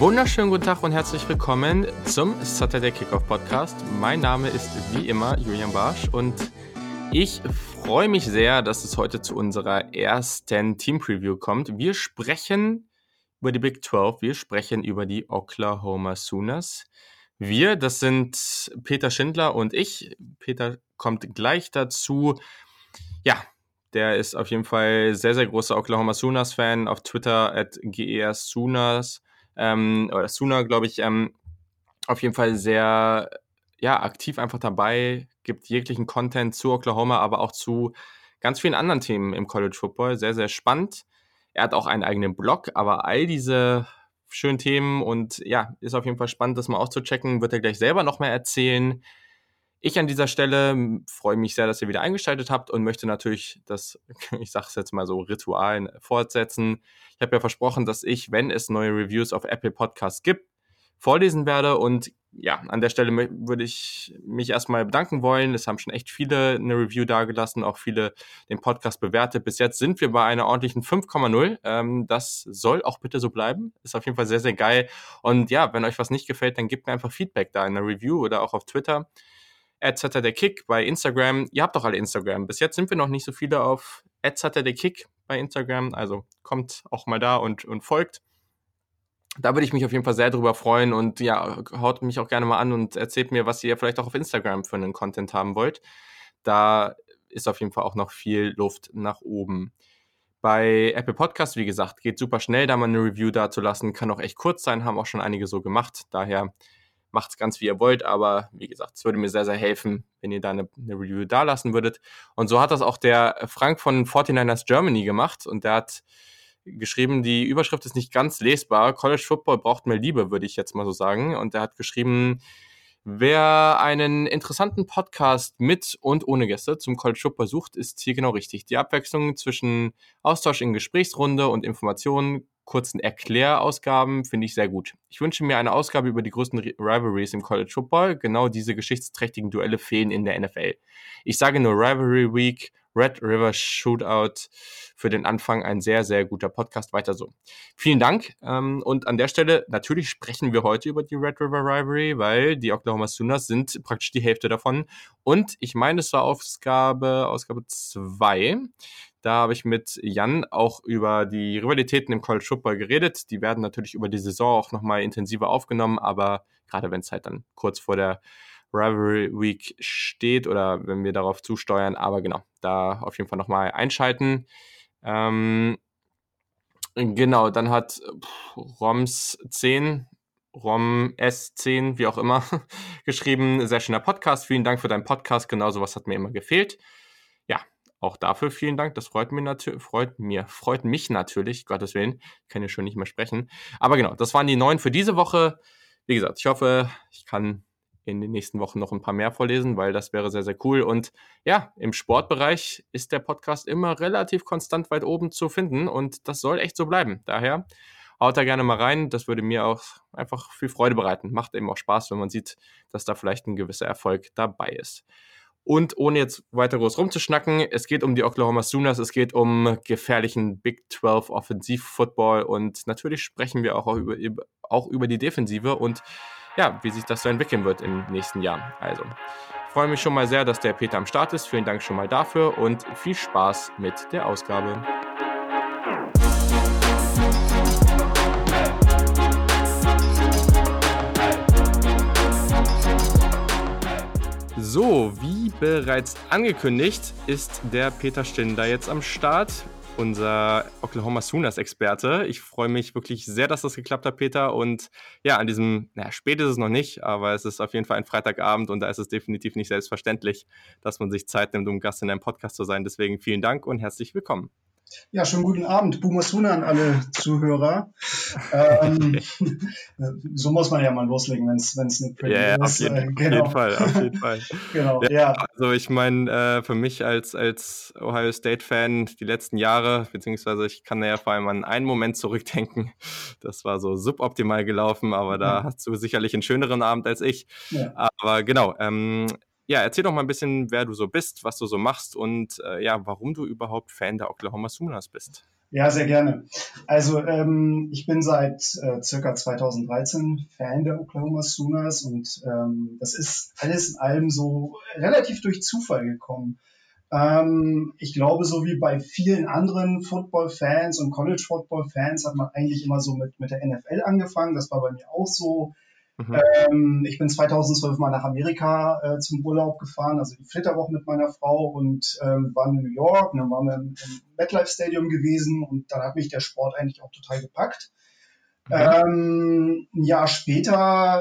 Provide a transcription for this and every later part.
Wunderschönen guten Tag und herzlich willkommen zum Saturday Kickoff Podcast. Mein Name ist wie immer Julian Barsch und ich freue mich sehr, dass es heute zu unserer ersten Team Preview kommt. Wir sprechen über die Big 12, wir sprechen über die Oklahoma Sooners. Wir, das sind Peter Schindler und ich. Peter kommt gleich dazu. Ja, der ist auf jeden Fall sehr, sehr großer Oklahoma Sooners-Fan. Auf Twitter at GERSooners ähm, oder Sooner, glaube ich, ähm, auf jeden Fall sehr ja, aktiv einfach dabei, gibt jeglichen Content zu Oklahoma, aber auch zu ganz vielen anderen Themen im College Football. Sehr, sehr spannend. Er hat auch einen eigenen Blog, aber all diese schönen Themen und ja, ist auf jeden Fall spannend, das mal auszuchecken. Wird er gleich selber noch mehr erzählen. Ich an dieser Stelle freue mich sehr, dass ihr wieder eingeschaltet habt und möchte natürlich das, ich sage es jetzt mal so, Ritual fortsetzen. Ich habe ja versprochen, dass ich, wenn es neue Reviews auf Apple Podcasts gibt, vorlesen werde. Und ja, an der Stelle würde ich mich erstmal bedanken wollen. Es haben schon echt viele eine Review dagelassen, auch viele den Podcast bewertet. Bis jetzt sind wir bei einer ordentlichen 5,0. Ähm, das soll auch bitte so bleiben. Ist auf jeden Fall sehr, sehr geil. Und ja, wenn euch was nicht gefällt, dann gebt mir einfach Feedback da in der Review oder auch auf Twitter Kick bei Instagram. Ihr habt doch alle Instagram. Bis jetzt sind wir noch nicht so viele auf Kick bei Instagram. Also kommt auch mal da und, und folgt. Da würde ich mich auf jeden Fall sehr drüber freuen und ja, haut mich auch gerne mal an und erzählt mir, was ihr vielleicht auch auf Instagram für einen Content haben wollt. Da ist auf jeden Fall auch noch viel Luft nach oben. Bei Apple Podcast, wie gesagt, geht super schnell, da mal eine Review da zu lassen. Kann auch echt kurz sein, haben auch schon einige so gemacht. Daher macht es ganz wie ihr wollt, aber wie gesagt, es würde mir sehr, sehr helfen, wenn ihr da eine, eine Review da lassen würdet. Und so hat das auch der Frank von 49ers Germany gemacht und der hat geschrieben, die Überschrift ist nicht ganz lesbar. College Football braucht mehr Liebe, würde ich jetzt mal so sagen. Und er hat geschrieben, Wer einen interessanten Podcast mit und ohne Gäste zum College Football sucht, ist hier genau richtig. Die Abwechslung zwischen Austausch in Gesprächsrunde und Informationen kurzen Erklärausgaben finde ich sehr gut. Ich wünsche mir eine Ausgabe über die größten Rivalries im College Football. Genau diese geschichtsträchtigen Duelle fehlen in der NFL. Ich sage nur Rivalry Week, Red River Shootout für den Anfang ein sehr, sehr guter Podcast. Weiter so. Vielen Dank. Ähm, und an der Stelle, natürlich sprechen wir heute über die Red River Rivalry, weil die Oklahoma Sooners sind praktisch die Hälfte davon. Und ich meine, es war Ausgabe, Ausgabe 2. Da habe ich mit Jan auch über die Rivalitäten im College Football geredet. Die werden natürlich über die Saison auch nochmal intensiver aufgenommen, aber gerade wenn es halt dann kurz vor der Rivalry Week steht oder wenn wir darauf zusteuern, aber genau, da auf jeden Fall nochmal einschalten. Ähm, genau, dann hat Roms 10 Rom S10, wie auch immer, geschrieben. Sehr schöner Podcast. Vielen Dank für deinen Podcast. Genau sowas hat mir immer gefehlt. Auch dafür vielen Dank. Das freut mir natürlich, freut mir, freut mich natürlich, Gottes Willen. Ich kann ja schon nicht mehr sprechen. Aber genau, das waren die neun für diese Woche. Wie gesagt, ich hoffe, ich kann in den nächsten Wochen noch ein paar mehr vorlesen, weil das wäre sehr, sehr cool. Und ja, im Sportbereich ist der Podcast immer relativ konstant weit oben zu finden und das soll echt so bleiben. Daher haut da gerne mal rein. Das würde mir auch einfach viel Freude bereiten. Macht eben auch Spaß, wenn man sieht, dass da vielleicht ein gewisser Erfolg dabei ist. Und ohne jetzt weiter groß rumzuschnacken, es geht um die Oklahoma Sooners, es geht um gefährlichen Big 12 Offensiv-Football und natürlich sprechen wir auch über, auch über die Defensive und ja, wie sich das so entwickeln wird im nächsten Jahr. Also, ich freue mich schon mal sehr, dass der Peter am Start ist. Vielen Dank schon mal dafür und viel Spaß mit der Ausgabe. So, wie bereits angekündigt, ist der Peter Stinder jetzt am Start, unser Oklahoma Sooners-Experte. Ich freue mich wirklich sehr, dass das geklappt hat, Peter. Und ja, an diesem, naja, spät ist es noch nicht, aber es ist auf jeden Fall ein Freitagabend und da ist es definitiv nicht selbstverständlich, dass man sich Zeit nimmt, um Gast in einem Podcast zu sein. Deswegen vielen Dank und herzlich willkommen. Ja, schönen guten Abend, Boomer Suna an alle Zuhörer. ähm, so muss man ja mal loslegen, wenn es eine Preview yeah, ist. Auf jeden, äh, genau. auf jeden Fall, auf jeden Fall. genau, ja, ja. Also ich meine, äh, für mich als, als Ohio State-Fan die letzten Jahre, beziehungsweise ich kann ja vor allem an einen Moment zurückdenken, das war so suboptimal gelaufen, aber da ja. hast du sicherlich einen schöneren Abend als ich. Aber genau, ähm, ja, erzähl doch mal ein bisschen, wer du so bist, was du so machst und äh, ja, warum du überhaupt Fan der Oklahoma Sooners bist. Ja, sehr gerne. Also ähm, ich bin seit äh, circa 2013 Fan der Oklahoma Sooners und ähm, das ist alles in allem so relativ durch Zufall gekommen. Ähm, ich glaube, so wie bei vielen anderen Football-Fans und College-Football-Fans hat man eigentlich immer so mit, mit der NFL angefangen. Das war bei mir auch so. Mhm. Ähm, ich bin 2012 mal nach Amerika äh, zum Urlaub gefahren, also die Flitterwoche mit meiner Frau und ähm, waren in New York und dann waren wir im, im MetLife Stadium gewesen und dann hat mich der Sport eigentlich auch total gepackt. Mhm. Ähm, ein Jahr später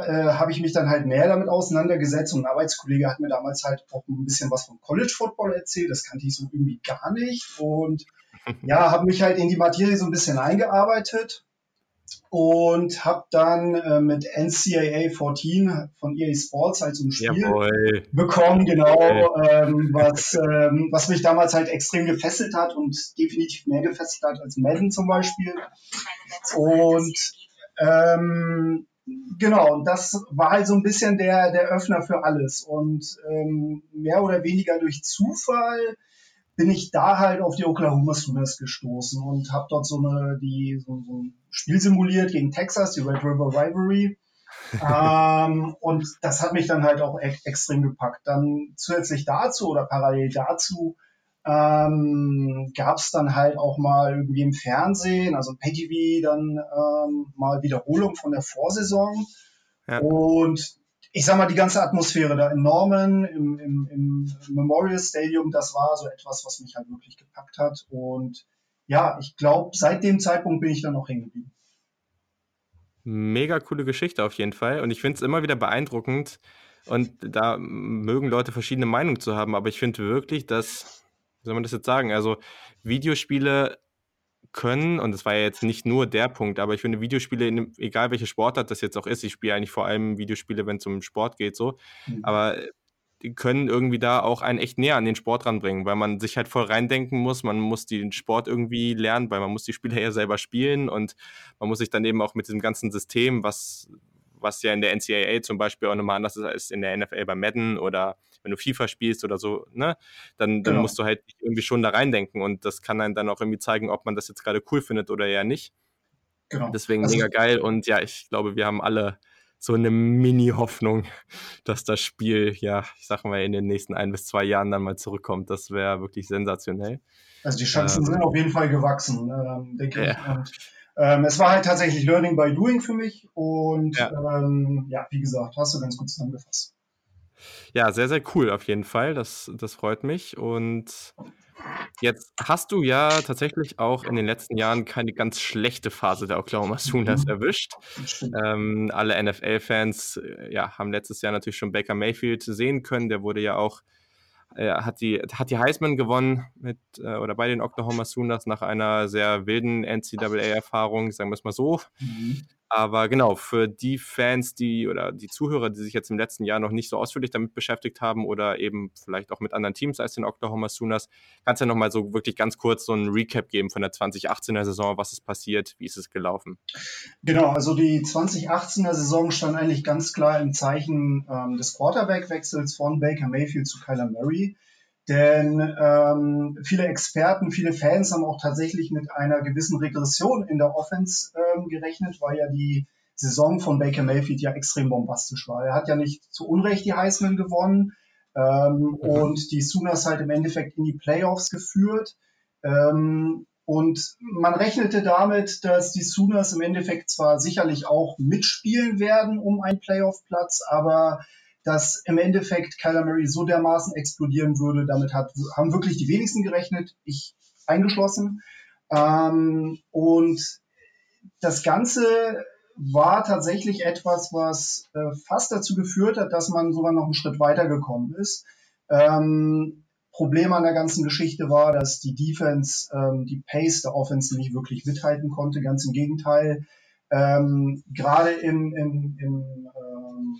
äh, habe ich mich dann halt mehr damit auseinandergesetzt und ein Arbeitskollege hat mir damals halt auch ein bisschen was vom College Football erzählt. Das kannte ich so irgendwie gar nicht und ja, habe mich halt in die Materie so ein bisschen eingearbeitet und habe dann äh, mit NCAA 14 von EA Sports halt so ein Spiel Jawohl. bekommen, genau, ähm, was, ähm, was mich damals halt extrem gefesselt hat und definitiv mehr gefesselt hat als Madden zum Beispiel. Und ähm, genau, und das war halt so ein bisschen der, der Öffner für alles. Und ähm, mehr oder weniger durch Zufall bin ich da halt auf die Oklahoma Sooners gestoßen und habe dort so eine die so, so ein Spiel simuliert gegen Texas, die Red River Rivalry. ähm, und das hat mich dann halt auch e extrem gepackt. Dann zusätzlich dazu oder parallel dazu ähm, gab es dann halt auch mal irgendwie im Fernsehen, also PayTV, dann ähm, mal Wiederholung von der Vorsaison. Ja. Und ich sag mal, die ganze Atmosphäre da in Norman, im, im, im Memorial Stadium, das war so etwas, was mich halt wirklich gepackt hat. Und ja, ich glaube, seit dem Zeitpunkt bin ich dann noch hängen geblieben. Mega coole Geschichte auf jeden Fall. Und ich finde es immer wieder beeindruckend. Und da mögen Leute verschiedene Meinungen zu haben, aber ich finde wirklich, dass, wie soll man das jetzt sagen, also Videospiele können, und das war ja jetzt nicht nur der Punkt, aber ich finde Videospiele, in, egal welche Sportart das jetzt auch ist, ich spiele eigentlich vor allem Videospiele, wenn es um Sport geht, so, mhm. aber die können irgendwie da auch einen echt näher an den Sport ranbringen, weil man sich halt voll reindenken muss, man muss den Sport irgendwie lernen, weil man muss die Spiele ja selber spielen und man muss sich dann eben auch mit diesem ganzen System, was, was ja in der NCAA zum Beispiel auch nochmal anders ist als in der NFL bei Madden oder wenn du FIFA spielst oder so, ne, dann, dann genau. musst du halt irgendwie schon da reindenken und das kann einem dann auch irgendwie zeigen, ob man das jetzt gerade cool findet oder eher nicht. Genau. Deswegen also, mega geil und ja, ich glaube, wir haben alle so eine Mini-Hoffnung, dass das Spiel, ja, ich sag mal, in den nächsten ein bis zwei Jahren dann mal zurückkommt. Das wäre wirklich sensationell. Also die Chancen ähm, sind auf jeden Fall gewachsen, ähm, denke ja. ich. Und, ähm, es war halt tatsächlich Learning by Doing für mich und ja. Ähm, ja, wie gesagt, hast du ganz gut zusammengefasst. Ja, sehr, sehr cool auf jeden Fall. Das, das freut mich. Und jetzt hast du ja tatsächlich auch in den letzten Jahren keine ganz schlechte Phase der Oklahoma Sooners mhm. erwischt. Ähm, alle NFL-Fans äh, ja, haben letztes Jahr natürlich schon Baker Mayfield sehen können. Der wurde ja auch äh, hat die, hat die Heisman gewonnen mit äh, oder bei den Oklahoma Sooners nach einer sehr wilden NCAA-Erfahrung, sagen wir es mal so. Mhm. Aber genau, für die Fans, die oder die Zuhörer, die sich jetzt im letzten Jahr noch nicht so ausführlich damit beschäftigt haben oder eben vielleicht auch mit anderen Teams als den Oklahoma Sooners, kannst du ja nochmal so wirklich ganz kurz so einen Recap geben von der 2018er Saison, was ist passiert, wie ist es gelaufen? Genau, also die 2018er Saison stand eigentlich ganz klar im Zeichen ähm, des Quarterback-Wechsels von Baker Mayfield zu Kyler Murray. Denn ähm, viele Experten, viele Fans haben auch tatsächlich mit einer gewissen Regression in der Offense ähm, gerechnet, weil ja die Saison von Baker Mayfield ja extrem bombastisch war. Er hat ja nicht zu Unrecht die Heisman gewonnen ähm, mhm. und die Sooners halt im Endeffekt in die Playoffs geführt. Ähm, und man rechnete damit, dass die Sooners im Endeffekt zwar sicherlich auch mitspielen werden um einen Playoff-Platz, aber dass im Endeffekt Kyler Murray so dermaßen explodieren würde. Damit hat, haben wirklich die wenigsten gerechnet, ich eingeschlossen. Ähm, und das Ganze war tatsächlich etwas, was äh, fast dazu geführt hat, dass man sogar noch einen Schritt weiter gekommen ist. Ähm, Problem an der ganzen Geschichte war, dass die Defense ähm, die Pace der Offense nicht wirklich mithalten konnte. Ganz im Gegenteil. Ähm, Gerade im, im, im ähm,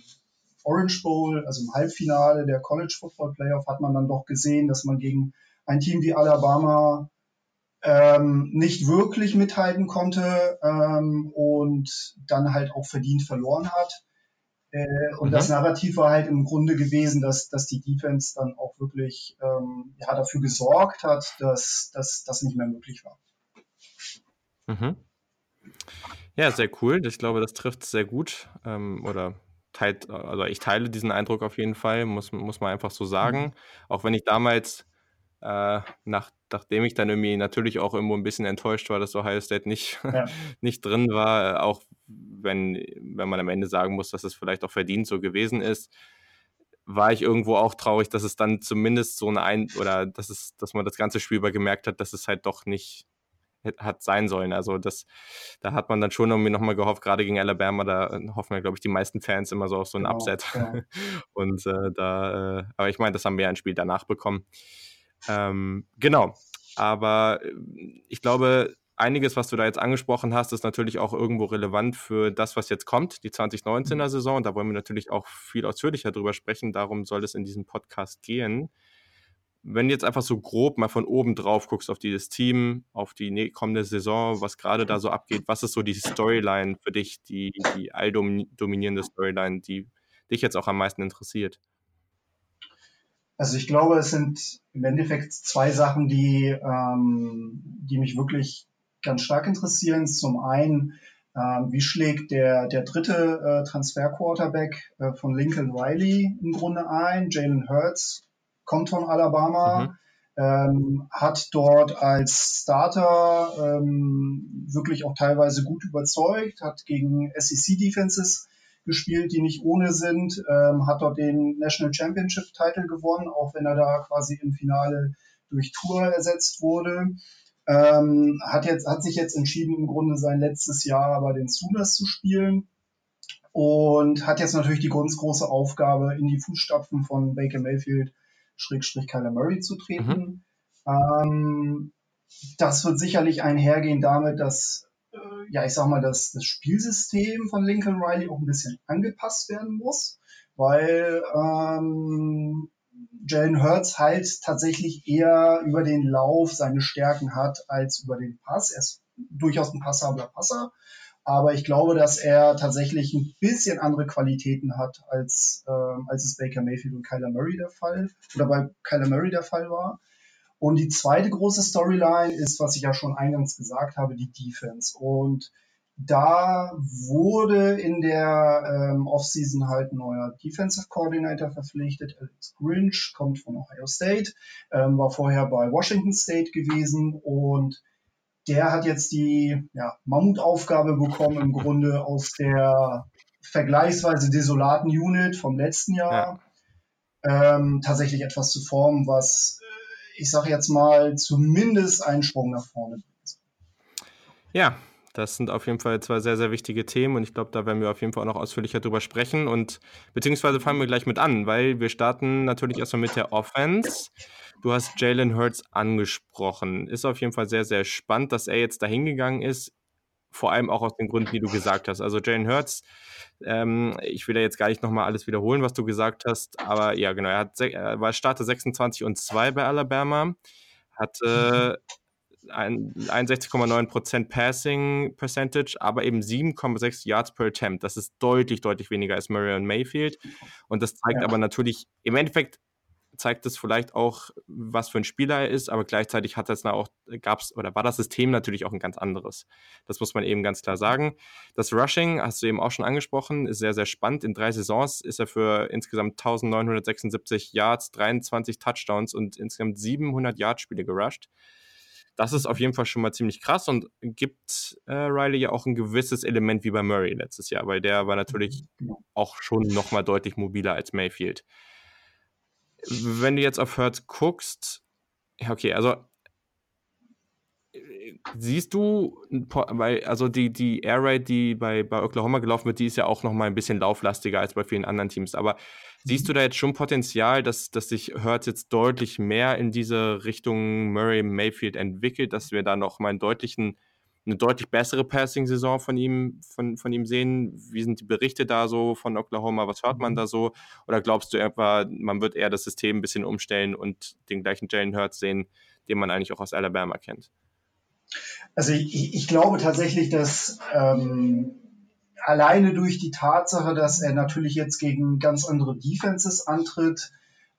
Orange Bowl, also im Halbfinale der College Football Playoff, hat man dann doch gesehen, dass man gegen ein Team wie Alabama ähm, nicht wirklich mithalten konnte ähm, und dann halt auch verdient verloren hat. Äh, und mhm. das Narrativ war halt im Grunde gewesen, dass, dass die Defense dann auch wirklich ähm, ja, dafür gesorgt hat, dass das nicht mehr möglich war. Mhm. Ja, sehr cool. Ich glaube, das trifft sehr gut. Ähm, oder teilt, also ich teile diesen Eindruck auf jeden Fall, muss, muss man einfach so sagen. Mhm. Auch wenn ich damals, äh, nach, nachdem ich dann irgendwie natürlich auch irgendwo ein bisschen enttäuscht war, dass Ohio State nicht, ja. nicht drin war, auch wenn, wenn man am Ende sagen muss, dass es vielleicht auch verdient so gewesen ist, war ich irgendwo auch traurig, dass es dann zumindest so eine ein oder dass es, dass man das ganze Spiel über gemerkt hat, dass es halt doch nicht hat sein sollen. Also das, da hat man dann schon irgendwie nochmal gehofft, gerade gegen Alabama, da hoffen ja, glaube ich, die meisten Fans immer so auf so ein genau, Upset. Ja. Und äh, da, äh, aber ich meine, das haben wir ja ein Spiel danach bekommen. Ähm, genau. Aber äh, ich glaube, einiges, was du da jetzt angesprochen hast, ist natürlich auch irgendwo relevant für das, was jetzt kommt, die 2019er mhm. Saison. Und da wollen wir natürlich auch viel ausführlicher drüber sprechen. Darum soll es in diesem Podcast gehen wenn du jetzt einfach so grob mal von oben drauf guckst auf dieses Team, auf die kommende Saison, was gerade da so abgeht, was ist so die Storyline für dich, die, die alldominierende Storyline, die dich jetzt auch am meisten interessiert? Also ich glaube, es sind im Endeffekt zwei Sachen, die, ähm, die mich wirklich ganz stark interessieren. Zum einen, ähm, wie schlägt der, der dritte äh, Transfer-Quarterback äh, von Lincoln Riley im Grunde ein? Jalen Hurts kommt von Alabama, mhm. ähm, hat dort als Starter ähm, wirklich auch teilweise gut überzeugt, hat gegen SEC-Defenses gespielt, die nicht ohne sind, ähm, hat dort den National Championship Title gewonnen, auch wenn er da quasi im Finale durch Tour ersetzt wurde. Ähm, hat, jetzt, hat sich jetzt entschieden, im Grunde sein letztes Jahr bei den Sooners zu spielen und hat jetzt natürlich die ganz große Aufgabe, in die Fußstapfen von Baker Mayfield Schrägstrich Kyler Murray zu treten. Mhm. Ähm, das wird sicherlich einhergehen damit, dass, äh, ja, ich sag mal, dass das Spielsystem von Lincoln Riley auch ein bisschen angepasst werden muss, weil ähm, Jalen Hurts halt tatsächlich eher über den Lauf seine Stärken hat als über den Pass. Er ist durchaus ein passabler Passer. Aber ich glaube, dass er tatsächlich ein bisschen andere Qualitäten hat, als, äh, als es Baker Mayfield und Kyler Murray der Fall oder bei Kyler Murray der Fall war. Und die zweite große Storyline ist, was ich ja schon eingangs gesagt habe, die Defense. Und da wurde in der ähm, Offseason halt ein neuer Defensive Coordinator verpflichtet. Alex Grinch kommt von Ohio State, ähm, war vorher bei Washington State gewesen und der hat jetzt die ja, Mammutaufgabe bekommen, im Grunde aus der vergleichsweise desolaten Unit vom letzten Jahr ja. ähm, tatsächlich etwas zu formen, was ich sage jetzt mal zumindest einen Sprung nach vorne bringt. Ja, das sind auf jeden Fall zwei sehr, sehr wichtige Themen und ich glaube, da werden wir auf jeden Fall auch noch ausführlicher drüber sprechen und beziehungsweise fangen wir gleich mit an, weil wir starten natürlich erstmal mit der Offense. Du hast Jalen Hurts angesprochen. Ist auf jeden Fall sehr, sehr spannend, dass er jetzt dahin gegangen ist. Vor allem auch aus den Gründen, die du gesagt hast. Also Jalen Hurts, ähm, ich will ja jetzt gar nicht nochmal alles wiederholen, was du gesagt hast, aber ja, genau, er, hat, er war Starter 26 und 2 bei Alabama, hatte 61,9% Passing Percentage, aber eben 7,6 Yards per Attempt. Das ist deutlich, deutlich weniger als Murray und Mayfield. Und das zeigt ja. aber natürlich, im Endeffekt zeigt es vielleicht auch, was für ein Spieler er ist, aber gleichzeitig hat das auch, gab's oder war das System natürlich auch ein ganz anderes. Das muss man eben ganz klar sagen. Das Rushing, hast du eben auch schon angesprochen, ist sehr, sehr spannend. In drei Saisons ist er für insgesamt 1976 Yards, 23 Touchdowns und insgesamt 700 Yard-Spiele gerusht. Das ist auf jeden Fall schon mal ziemlich krass und gibt äh, Riley ja auch ein gewisses Element wie bei Murray letztes Jahr, weil der war natürlich mhm. auch schon noch mal deutlich mobiler als Mayfield wenn du jetzt auf Hertz guckst, ja, okay, also siehst du, weil, also die, die Air Raid, die bei, bei Oklahoma gelaufen wird, die ist ja auch noch mal ein bisschen lauflastiger als bei vielen anderen Teams. Aber siehst du da jetzt schon Potenzial, dass, dass sich Hertz jetzt deutlich mehr in diese Richtung Murray Mayfield entwickelt, dass wir da noch mal einen deutlichen eine deutlich bessere Passing-Saison von ihm, von, von ihm sehen? Wie sind die Berichte da so von Oklahoma? Was hört man mhm. da so? Oder glaubst du etwa, man wird eher das System ein bisschen umstellen und den gleichen Jalen Hurts sehen, den man eigentlich auch aus Alabama kennt? Also ich, ich glaube tatsächlich, dass ähm, alleine durch die Tatsache, dass er natürlich jetzt gegen ganz andere Defenses antritt,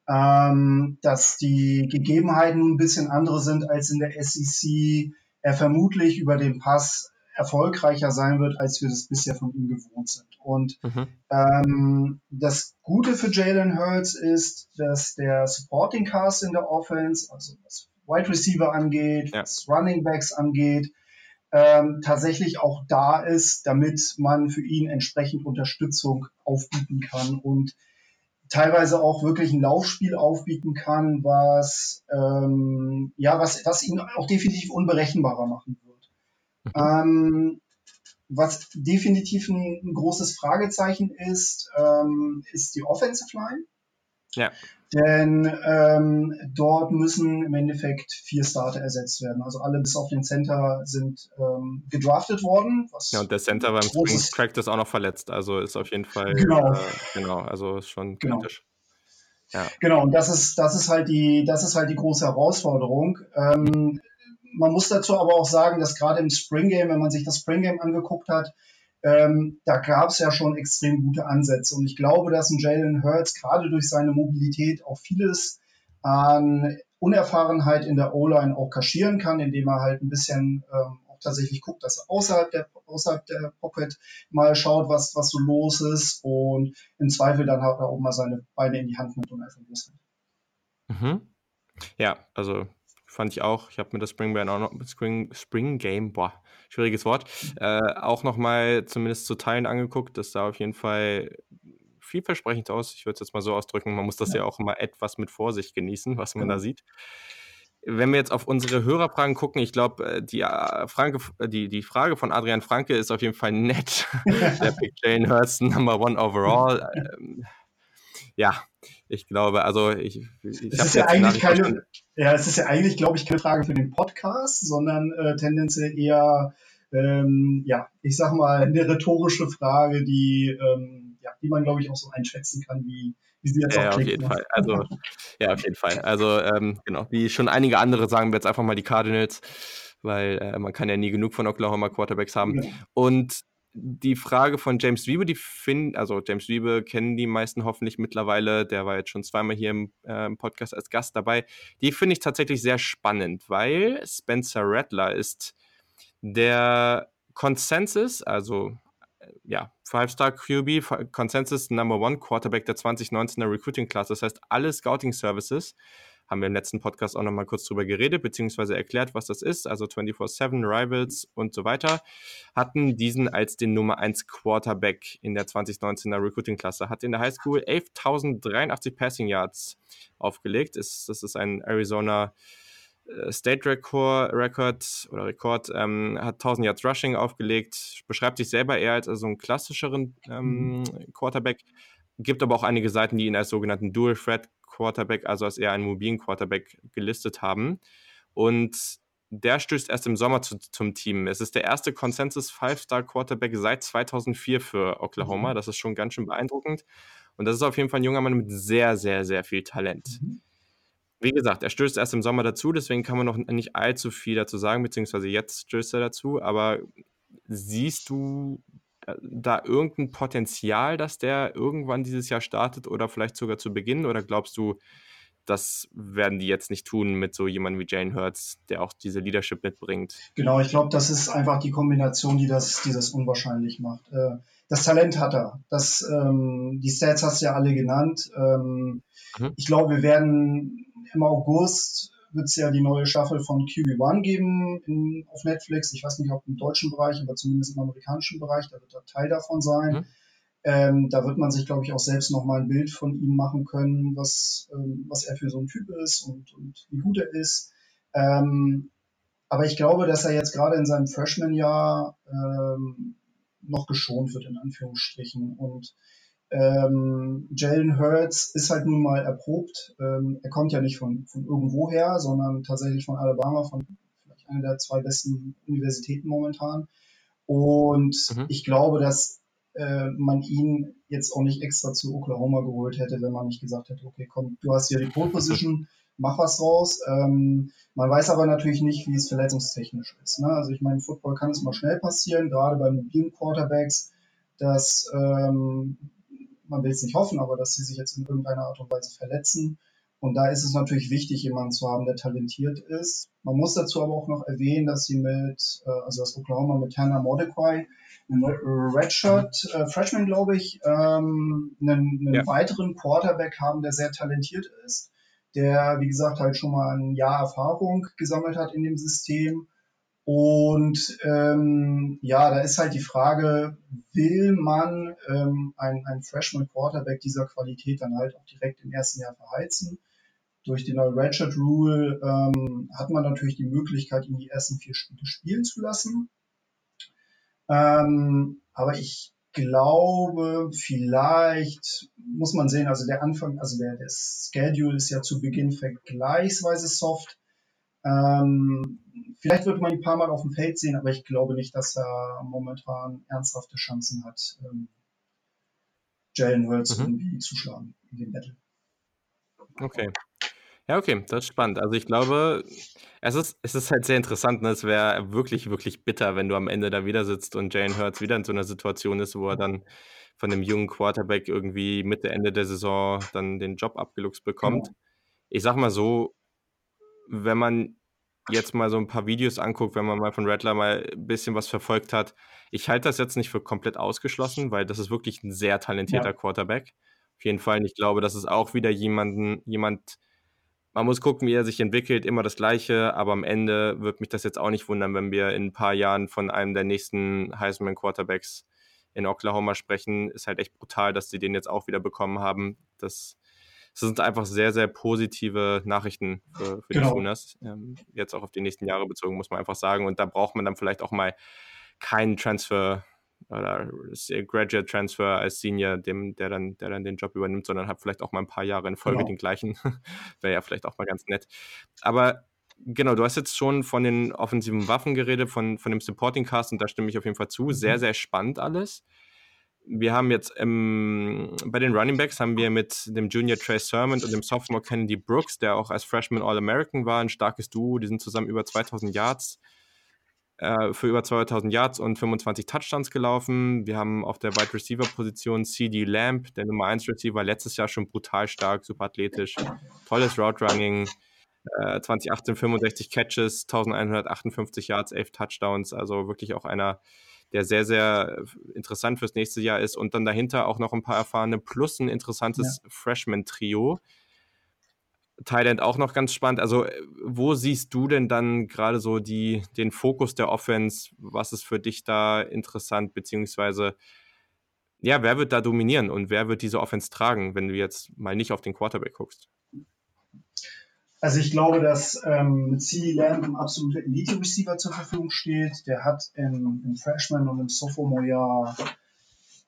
ähm, dass die Gegebenheiten ein bisschen andere sind als in der SEC, er vermutlich über den Pass erfolgreicher sein wird, als wir das bisher von ihm gewohnt sind. Und mhm. ähm, das Gute für Jalen Hurts ist, dass der Supporting Cast in der Offense, also was Wide Receiver angeht, ja. was Running Backs angeht, ähm, tatsächlich auch da ist, damit man für ihn entsprechend Unterstützung aufbieten kann und teilweise auch wirklich ein Laufspiel aufbieten kann, was ähm, ja was was ihn auch definitiv unberechenbarer machen wird. Mhm. Ähm, was definitiv ein, ein, großes Fragezeichen ist, ähm, ist die Offensive Line. Ja. Denn ähm, dort müssen im Endeffekt vier Starter ersetzt werden. Also alle bis auf den Center sind ähm, gedraftet worden. ja, und der Center beim Spring Practice auch noch verletzt. Also ist auf jeden Fall genau, äh, genau also ist schon genau. kritisch. Ja. Genau, und das ist, das ist halt die, das ist halt die große Herausforderung. Ähm, man muss dazu aber auch sagen, dass gerade im Spring Game, wenn man sich das Spring Game angeguckt hat, ähm, da gab es ja schon extrem gute Ansätze. Und ich glaube, dass ein Jalen Hurts gerade durch seine Mobilität auch vieles an Unerfahrenheit in der O-Line auch kaschieren kann, indem er halt ein bisschen ähm, auch tatsächlich guckt, dass er außerhalb der, außerhalb der Pocket mal schaut, was, was so los ist und im Zweifel dann halt auch mal seine Beine in die Hand nimmt und einfach losrennt. Mhm. Ja, also fand ich auch. Ich habe mir das Spring, auch noch, Spring, Spring Game, boah, schwieriges Wort, äh, auch nochmal zumindest zu Teilen angeguckt. Das sah auf jeden Fall vielversprechend aus. Ich würde es jetzt mal so ausdrücken. Man muss das ja. ja auch immer etwas mit Vorsicht genießen, was man genau. da sieht. Wenn wir jetzt auf unsere Hörerfragen gucken, ich glaube, äh, die, äh, Franke, äh, die, die Frage von Adrian Franke ist auf jeden Fall nett. Der Pick Jane Hurst, Number One Overall. Ähm, ja, ich glaube, also ich, ich habe ja eigentlich keine, ja, es ist ja eigentlich, glaube ich, keine Frage für den Podcast, sondern äh, tendenziell eher, ähm, ja, ich sag mal, eine rhetorische Frage, die, ähm, ja, die man, glaube ich, auch so einschätzen kann, wie, wie sie jetzt ja, auf jeden Fall. Also, ja, auf jeden Fall. Also, ähm, genau, wie schon einige andere sagen wir jetzt einfach mal die Cardinals, weil äh, man kann ja nie genug von Oklahoma Quarterbacks haben. Ja. Und die Frage von James Wiebe, die finden, also James Wiebe kennen die meisten hoffentlich mittlerweile, der war jetzt schon zweimal hier im, äh, im Podcast als Gast dabei. Die finde ich tatsächlich sehr spannend, weil Spencer Rattler ist der Consensus, also äh, ja, Five-Star QB, Consensus Number One Quarterback der 2019er Recruiting Class. Das heißt, alle Scouting Services haben wir im letzten Podcast auch nochmal kurz drüber geredet, beziehungsweise erklärt, was das ist. Also 24-7, Rivals und so weiter. Hatten diesen als den Nummer 1 Quarterback in der 2019er Recruiting-Klasse. Hat in der Highschool 11.083 Passing Yards aufgelegt. Ist, das ist ein Arizona äh, State Record, Record oder Rekord, ähm, hat 1000 Yards Rushing aufgelegt, beschreibt sich selber eher als also einen klassischeren ähm, mhm. Quarterback, gibt aber auch einige Seiten, die ihn als sogenannten Dual Threat Quarterback, also als eher einen mobilen Quarterback gelistet haben. Und der stößt erst im Sommer zu, zum Team. Es ist der erste Consensus Five-Star Quarterback seit 2004 für Oklahoma. Mhm. Das ist schon ganz schön beeindruckend. Und das ist auf jeden Fall ein junger Mann mit sehr, sehr, sehr viel Talent. Mhm. Wie gesagt, er stößt erst im Sommer dazu, deswegen kann man noch nicht allzu viel dazu sagen, beziehungsweise jetzt stößt er dazu. Aber siehst du da irgendein Potenzial, dass der irgendwann dieses Jahr startet oder vielleicht sogar zu Beginn? Oder glaubst du, das werden die jetzt nicht tun mit so jemandem wie Jane Hurts, der auch diese Leadership mitbringt? Genau, ich glaube, das ist einfach die Kombination, die das, die das unwahrscheinlich macht. Äh, das Talent hat er. Das, ähm, die Stats hast du ja alle genannt. Ähm, mhm. Ich glaube, wir werden im August wird es ja die neue Staffel von QB1 geben in, auf Netflix. Ich weiß nicht, ob im deutschen Bereich, aber zumindest im amerikanischen Bereich. Da wird er Teil davon sein. Mhm. Ähm, da wird man sich, glaube ich, auch selbst nochmal ein Bild von ihm machen können, was, ähm, was er für so ein Typ ist und, und wie gut er ist. Ähm, aber ich glaube, dass er jetzt gerade in seinem Freshman-Jahr ähm, noch geschont wird, in Anführungsstrichen. Und ähm, Jalen Hurts ist halt nun mal erprobt. Ähm, er kommt ja nicht von, von irgendwoher, sondern tatsächlich von Alabama, von vielleicht einer der zwei besten Universitäten momentan. Und mhm. ich glaube, dass äh, man ihn jetzt auch nicht extra zu Oklahoma geholt hätte, wenn man nicht gesagt hätte, okay, komm, du hast hier die Pole Position, mach was draus. Ähm, man weiß aber natürlich nicht, wie es verletzungstechnisch ist. Ne? Also ich meine, Football kann es mal schnell passieren, gerade bei mobilen Quarterbacks, dass ähm, man will es nicht hoffen, aber dass sie sich jetzt in irgendeiner Art und Weise verletzen. Und da ist es natürlich wichtig, jemanden zu haben, der talentiert ist. Man muss dazu aber auch noch erwähnen, dass sie mit, äh, also das Oklahoma mit Hannah Mordecai, Redshirt äh, Freshman, glaube ich, ähm, einen, einen ja. weiteren Quarterback haben, der sehr talentiert ist, der, wie gesagt, halt schon mal ein Jahr Erfahrung gesammelt hat in dem System. Und ähm, ja, da ist halt die Frage, will man ähm, ein, ein Freshman Quarterback dieser Qualität dann halt auch direkt im ersten Jahr verheizen? Durch den neuen Redshirt Rule ähm, hat man natürlich die Möglichkeit, ihn die ersten vier Spiele spielen zu lassen. Ähm, aber ich glaube, vielleicht muss man sehen, also der Anfang, also der, der Schedule ist ja zu Beginn vergleichsweise soft. Ähm, vielleicht wird man ihn ein paar Mal auf dem Feld sehen, aber ich glaube nicht, dass er momentan ernsthafte Chancen hat, ähm, Jalen Hurts mhm. irgendwie zu schlagen in dem Battle. Okay. Ja, okay, das ist spannend. Also ich glaube, es ist, es ist halt sehr interessant. Ne? Es wäre wirklich, wirklich bitter, wenn du am Ende da wieder sitzt und Jalen Hurts wieder in so einer Situation ist, wo er dann von einem jungen Quarterback irgendwie Mitte, Ende der Saison dann den Job abgeluchst bekommt. Genau. Ich sag mal so, wenn man jetzt mal so ein paar Videos anguckt, wenn man mal von Rattler mal ein bisschen was verfolgt hat, ich halte das jetzt nicht für komplett ausgeschlossen, weil das ist wirklich ein sehr talentierter ja. Quarterback. Auf jeden Fall. Und ich glaube, das ist auch wieder jemanden, jemand, man muss gucken, wie er sich entwickelt, immer das Gleiche, aber am Ende wird mich das jetzt auch nicht wundern, wenn wir in ein paar Jahren von einem der nächsten Heisman Quarterbacks in Oklahoma sprechen. Ist halt echt brutal, dass sie den jetzt auch wieder bekommen haben. Das, das sind einfach sehr, sehr positive Nachrichten für, für genau. die Sooners. Ähm, jetzt auch auf die nächsten Jahre bezogen, muss man einfach sagen. Und da braucht man dann vielleicht auch mal keinen Transfer oder Graduate Transfer als Senior, dem, der dann, der dann den Job übernimmt, sondern hat vielleicht auch mal ein paar Jahre in Folge genau. den gleichen. Wäre ja vielleicht auch mal ganz nett. Aber genau, du hast jetzt schon von den offensiven Waffen geredet, von, von dem Supporting Cast und da stimme ich auf jeden Fall zu. Sehr, mhm. sehr spannend alles. Wir haben jetzt im, bei den Running Backs haben wir mit dem Junior Trey Sermon und dem Sophomore Kennedy Brooks, der auch als Freshman All-American war, ein starkes Duo. Die sind zusammen über 2000 Yards äh, für über 2000 Yards und 25 Touchdowns gelaufen. Wir haben auf der Wide Receiver Position CD Lamb, der Nummer 1 Receiver, letztes Jahr schon brutal stark, super athletisch, tolles Route Running. Äh, 2018 65 Catches, 1158 Yards, 11 Touchdowns, also wirklich auch einer, der sehr, sehr interessant fürs nächste Jahr ist. Und dann dahinter auch noch ein paar erfahrene plus ein interessantes ja. Freshman-Trio. Thailand auch noch ganz spannend. Also, äh, wo siehst du denn dann gerade so die, den Fokus der Offense? Was ist für dich da interessant, beziehungsweise ja, wer wird da dominieren und wer wird diese Offense tragen, wenn du jetzt mal nicht auf den Quarterback guckst? Also ich glaube, dass ähm, mit CD Lamb ein absoluter Elite-Receiver zur Verfügung steht. Der hat im, im Freshman und im Sophomore-Jahr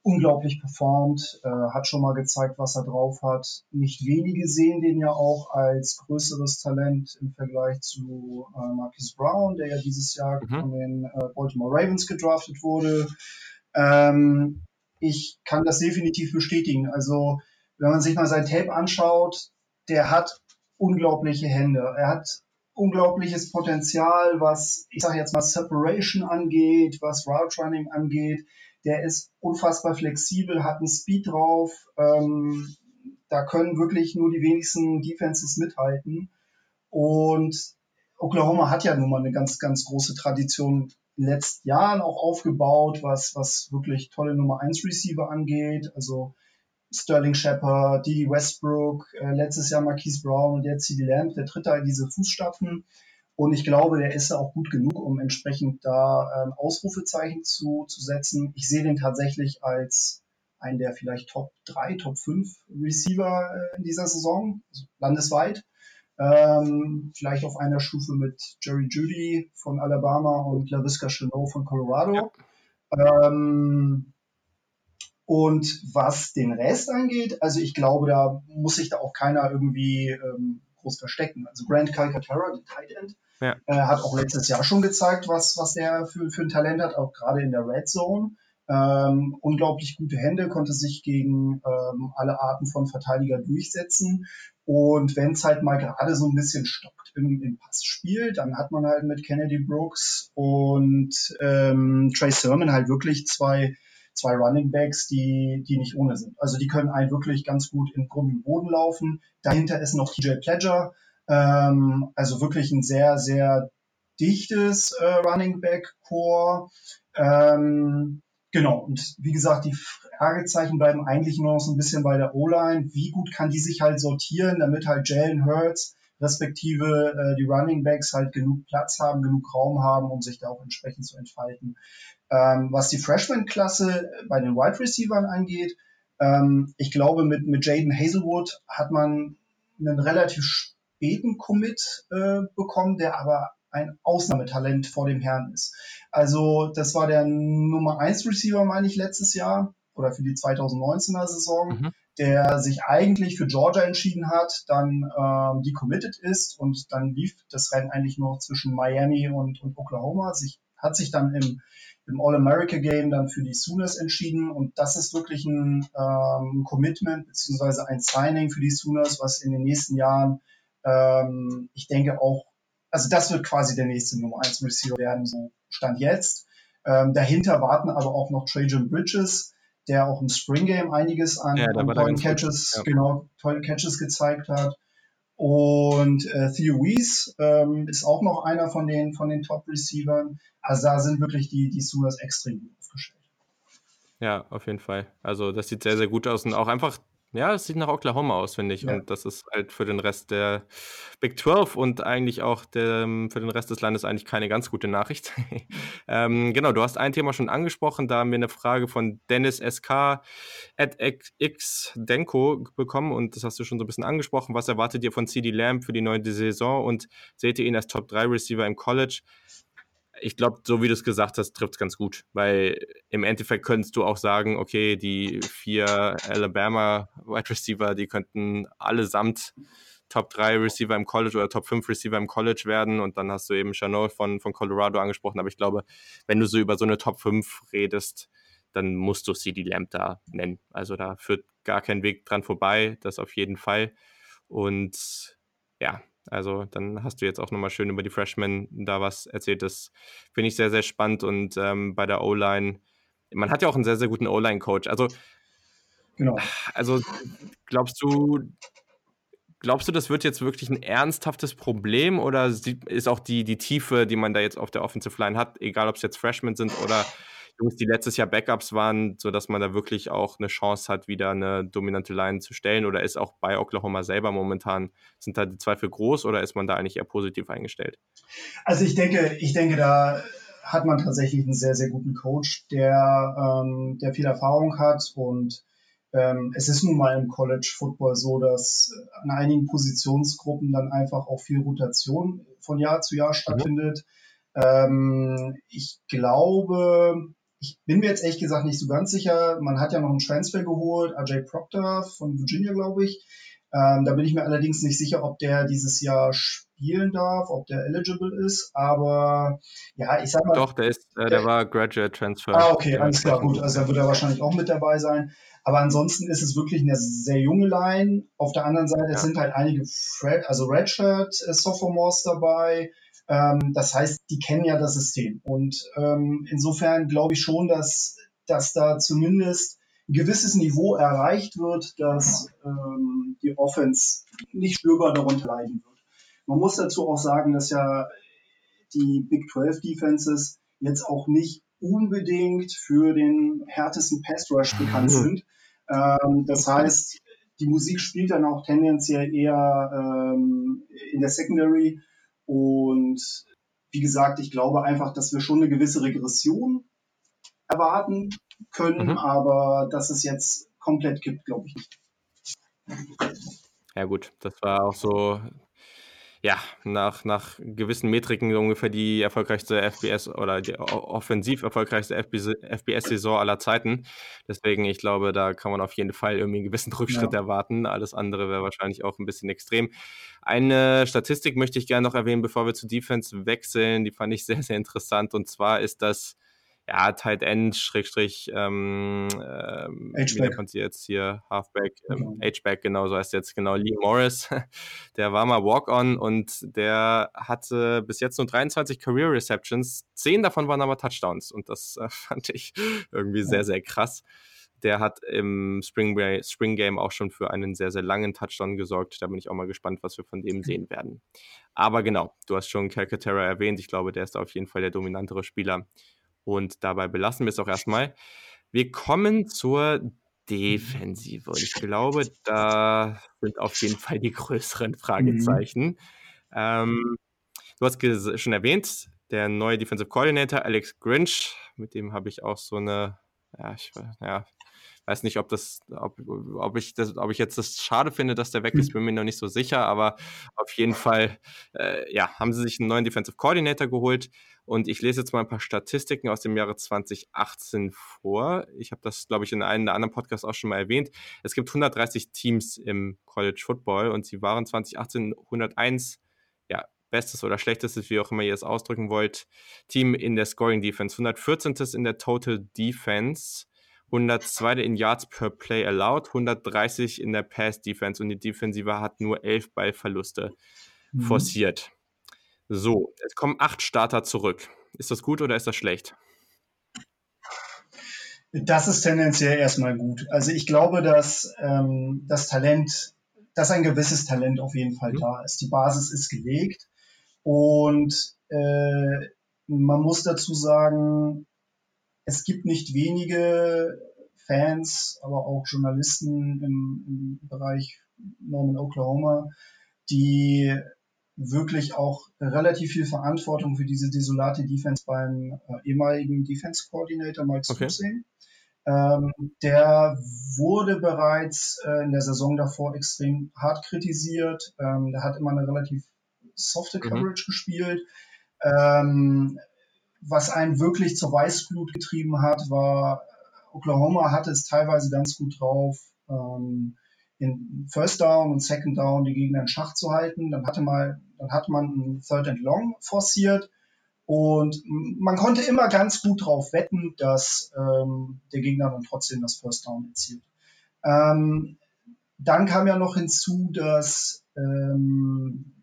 unglaublich performt, äh, hat schon mal gezeigt, was er drauf hat. Nicht wenige sehen den ja auch als größeres Talent im Vergleich zu äh, Marcus Brown, der ja dieses Jahr mhm. von den äh, Baltimore Ravens gedraftet wurde. Ähm, ich kann das definitiv bestätigen. Also, wenn man sich mal sein Tape anschaut, der hat unglaubliche Hände. Er hat unglaubliches Potenzial, was, ich sage jetzt mal, Separation angeht, was Route Running angeht. Der ist unfassbar flexibel, hat einen Speed drauf. Ähm, da können wirklich nur die wenigsten Defenses mithalten. Und Oklahoma hat ja nun mal eine ganz, ganz große Tradition in den letzten Jahren auch aufgebaut, was, was wirklich tolle Nummer 1 Receiver angeht. Also Sterling Shepard, Didi Westbrook, äh, letztes Jahr Marquise Brown und jetzt CD Lamb, der tritt da in diese Fußstapfen. Und ich glaube, der ist ja auch gut genug, um entsprechend da ähm, Ausrufezeichen zu, zu setzen. Ich sehe den tatsächlich als einen der vielleicht Top 3, Top 5 Receiver äh, in dieser Saison, also landesweit. Ähm, vielleicht auf einer Stufe mit Jerry Judy von Alabama und LaVisca Chenot von Colorado. Ja. Ähm, und was den Rest angeht, also ich glaube, da muss sich da auch keiner irgendwie ähm, groß verstecken. Also Grant Calcaterra, der Tight End, ja. äh, hat auch letztes Jahr schon gezeigt, was, was der für, für ein Talent hat, auch gerade in der Red Zone. Ähm, unglaublich gute Hände, konnte sich gegen ähm, alle Arten von Verteidiger durchsetzen. Und wenn es halt mal gerade so ein bisschen stockt im, im Passspiel, dann hat man halt mit Kennedy Brooks und ähm, Trey Sermon halt wirklich zwei zwei Running Backs, die, die nicht ohne sind. Also die können einen wirklich ganz gut in Grund und Boden laufen. Dahinter ist noch TJ Pledger, ähm, also wirklich ein sehr, sehr dichtes äh, Running Back Core. Ähm, genau, und wie gesagt, die Fragezeichen bleiben eigentlich nur noch so ein bisschen bei der O-Line. Wie gut kann die sich halt sortieren, damit halt Jalen Hurts respektive äh, die Running Backs halt genug Platz haben, genug Raum haben, um sich da auch entsprechend zu entfalten. Ähm, was die Freshman-Klasse bei den Wide Receivers angeht, ähm, ich glaube, mit, mit Jaden Hazelwood hat man einen relativ späten Commit äh, bekommen, der aber ein Ausnahmetalent vor dem Herrn ist. Also das war der Nummer 1 Receiver, meine ich, letztes Jahr oder für die 2019er Saison, mhm. Der sich eigentlich für Georgia entschieden hat, dann ähm, decommitted ist und dann lief das Rennen eigentlich nur zwischen Miami und, und Oklahoma. Sich, hat sich dann im, im All-America-Game dann für die Sooners entschieden und das ist wirklich ein ähm, Commitment beziehungsweise ein Signing für die Sooners, was in den nächsten Jahren, ähm, ich denke auch also das wird quasi der nächste Nummer 1 Receiver werden, so Stand jetzt. Ähm, dahinter warten aber auch noch Trajan Bridges, der auch im Spring Game einiges an, ja, an tollen Catches, ja. genau, tolle Catches gezeigt hat. Und äh, Theo Weiss ähm, ist auch noch einer von den, von den Top-Receivern. Also da sind wirklich die, die Sooners extrem gut aufgestellt. Ja, auf jeden Fall. Also das sieht sehr, sehr gut aus und auch einfach ja, es sieht nach Oklahoma aus, finde ich. Ja. Und das ist halt für den Rest der Big 12 und eigentlich auch der, für den Rest des Landes eigentlich keine ganz gute Nachricht. ähm, genau, du hast ein Thema schon angesprochen. Da haben wir eine Frage von Dennis SK at X Denko bekommen und das hast du schon so ein bisschen angesprochen. Was erwartet ihr von CD Lamb für die neue Saison und seht ihr ihn als Top 3 Receiver im College? Ich glaube, so wie du es gesagt hast, trifft es ganz gut, weil im Endeffekt könntest du auch sagen, okay, die vier Alabama Wide Receiver, die könnten allesamt Top 3 Receiver im College oder Top 5 Receiver im College werden und dann hast du eben Chanel von, von Colorado angesprochen, aber ich glaube, wenn du so über so eine Top 5 redest, dann musst du CD Lamb da nennen. Also da führt gar kein Weg dran vorbei, das auf jeden Fall. Und ja, also dann hast du jetzt auch nochmal schön über die Freshmen da was erzählt. Das finde ich sehr, sehr spannend. Und ähm, bei der O-Line, man hat ja auch einen sehr, sehr guten O-Line-Coach. Also, genau. also glaubst du, glaubst du, das wird jetzt wirklich ein ernsthaftes Problem oder ist auch die, die Tiefe, die man da jetzt auf der Offensive Line hat, egal ob es jetzt Freshmen sind oder Jungs, die letztes Jahr Backups waren, sodass man da wirklich auch eine Chance hat, wieder eine dominante Line zu stellen? Oder ist auch bei Oklahoma selber momentan, sind da die Zweifel groß oder ist man da eigentlich eher positiv eingestellt? Also ich denke, ich denke, da hat man tatsächlich einen sehr, sehr guten Coach, der, ähm, der viel Erfahrung hat und ähm, es ist nun mal im College Football so, dass an einigen Positionsgruppen dann einfach auch viel Rotation von Jahr zu Jahr mhm. stattfindet. Mhm. Ähm, ich glaube, ich bin mir jetzt ehrlich gesagt nicht so ganz sicher. Man hat ja noch einen Transfer geholt, Ajay Proctor von Virginia, glaube ich. Ähm, da bin ich mir allerdings nicht sicher, ob der dieses Jahr spielen darf, ob der eligible ist. Aber ja, ich sag mal. Doch, der ist, äh, der war Graduate Transfer. Ah, okay, alles klar, gut. Also da wird er wahrscheinlich auch mit dabei sein. Aber ansonsten ist es wirklich eine sehr junge Line. Auf der anderen Seite ja. sind halt einige Fred, also Redshirt äh, Sophomores dabei. Ähm, das heißt, die kennen ja das System. Und ähm, insofern glaube ich schon, dass, dass da zumindest ein gewisses Niveau erreicht wird, dass ähm, die Offense nicht spürbar darunter leiden wird. Man muss dazu auch sagen, dass ja die Big 12 Defenses jetzt auch nicht unbedingt für den härtesten Pass Rush bekannt mhm. sind. Ähm, das heißt, die Musik spielt dann auch tendenziell eher ähm, in der Secondary und wie gesagt, ich glaube einfach, dass wir schon eine gewisse Regression erwarten können, mhm. aber dass es jetzt komplett gibt, glaube ich nicht. Ja gut, das war auch so ja, nach, nach gewissen Metriken ungefähr die erfolgreichste FBS oder die offensiv erfolgreichste FBS-Saison aller Zeiten. Deswegen, ich glaube, da kann man auf jeden Fall irgendwie einen gewissen Rückschritt ja. erwarten. Alles andere wäre wahrscheinlich auch ein bisschen extrem. Eine Statistik möchte ich gerne noch erwähnen, bevor wir zu Defense wechseln. Die fand ich sehr, sehr interessant. Und zwar ist das ja, Tight End, Schrägstrich, ähm, ähm, wie nennt man sie jetzt hier, Halfback, ähm, genau. H-Back, genau, so heißt jetzt genau, Lee Morris, der war mal Walk-On und der hatte bis jetzt nur 23 Career Receptions, 10 davon waren aber Touchdowns und das äh, fand ich irgendwie sehr, sehr krass. Der hat im Spring, Spring Game auch schon für einen sehr, sehr langen Touchdown gesorgt. Da bin ich auch mal gespannt, was wir von dem sehen werden. Aber genau, du hast schon Calcaterra erwähnt. Ich glaube, der ist auf jeden Fall der dominantere Spieler. Und dabei belassen wir es auch erstmal. Wir kommen zur Defensive. Und ich glaube, da sind auf jeden Fall die größeren mhm. Fragezeichen. Mhm. Ähm, du hast schon erwähnt, der neue Defensive Coordinator, Alex Grinch, mit dem habe ich auch so eine, ja, ich, ja, weiß nicht, ob das, ob, ob ich das, ob ich jetzt das schade finde, dass der weg ist, hm. bin mir noch nicht so sicher, aber auf jeden Fall, äh, ja, haben sie sich einen neuen Defensive Coordinator geholt. Und ich lese jetzt mal ein paar Statistiken aus dem Jahre 2018 vor. Ich habe das, glaube ich, in einem der anderen Podcasts auch schon mal erwähnt. Es gibt 130 Teams im College Football und sie waren 2018 101, ja, bestes oder schlechtestes, wie auch immer ihr es ausdrücken wollt, Team in der Scoring Defense, 114. in der Total Defense, 102 in Yards per Play allowed, 130 in der Pass Defense und die Defensive hat nur 11 Ballverluste mhm. forciert. So, jetzt kommen acht Starter zurück. Ist das gut oder ist das schlecht? Das ist tendenziell erstmal gut. Also ich glaube, dass ähm, das Talent, dass ein gewisses Talent auf jeden Fall mhm. da ist. Die Basis ist gelegt und äh, man muss dazu sagen, es gibt nicht wenige Fans, aber auch Journalisten im, im Bereich Norman Oklahoma, die wirklich auch relativ viel Verantwortung für diese desolate Defense beim äh, ehemaligen Defense Coordinator Mike okay. sehen. Ähm, der wurde bereits äh, in der Saison davor extrem hart kritisiert. Ähm, der hat immer eine relativ softe mhm. Coverage mhm. gespielt. Ähm, was einen wirklich zur Weißglut getrieben hat, war, Oklahoma hatte es teilweise ganz gut drauf, ähm, in First Down und Second Down die Gegner in Schach zu halten. Dann hatte mal, dann hat man ein Third and Long forciert und man konnte immer ganz gut drauf wetten, dass ähm, der Gegner dann trotzdem das First Down erzielt. Ähm, dann kam ja noch hinzu, dass ähm,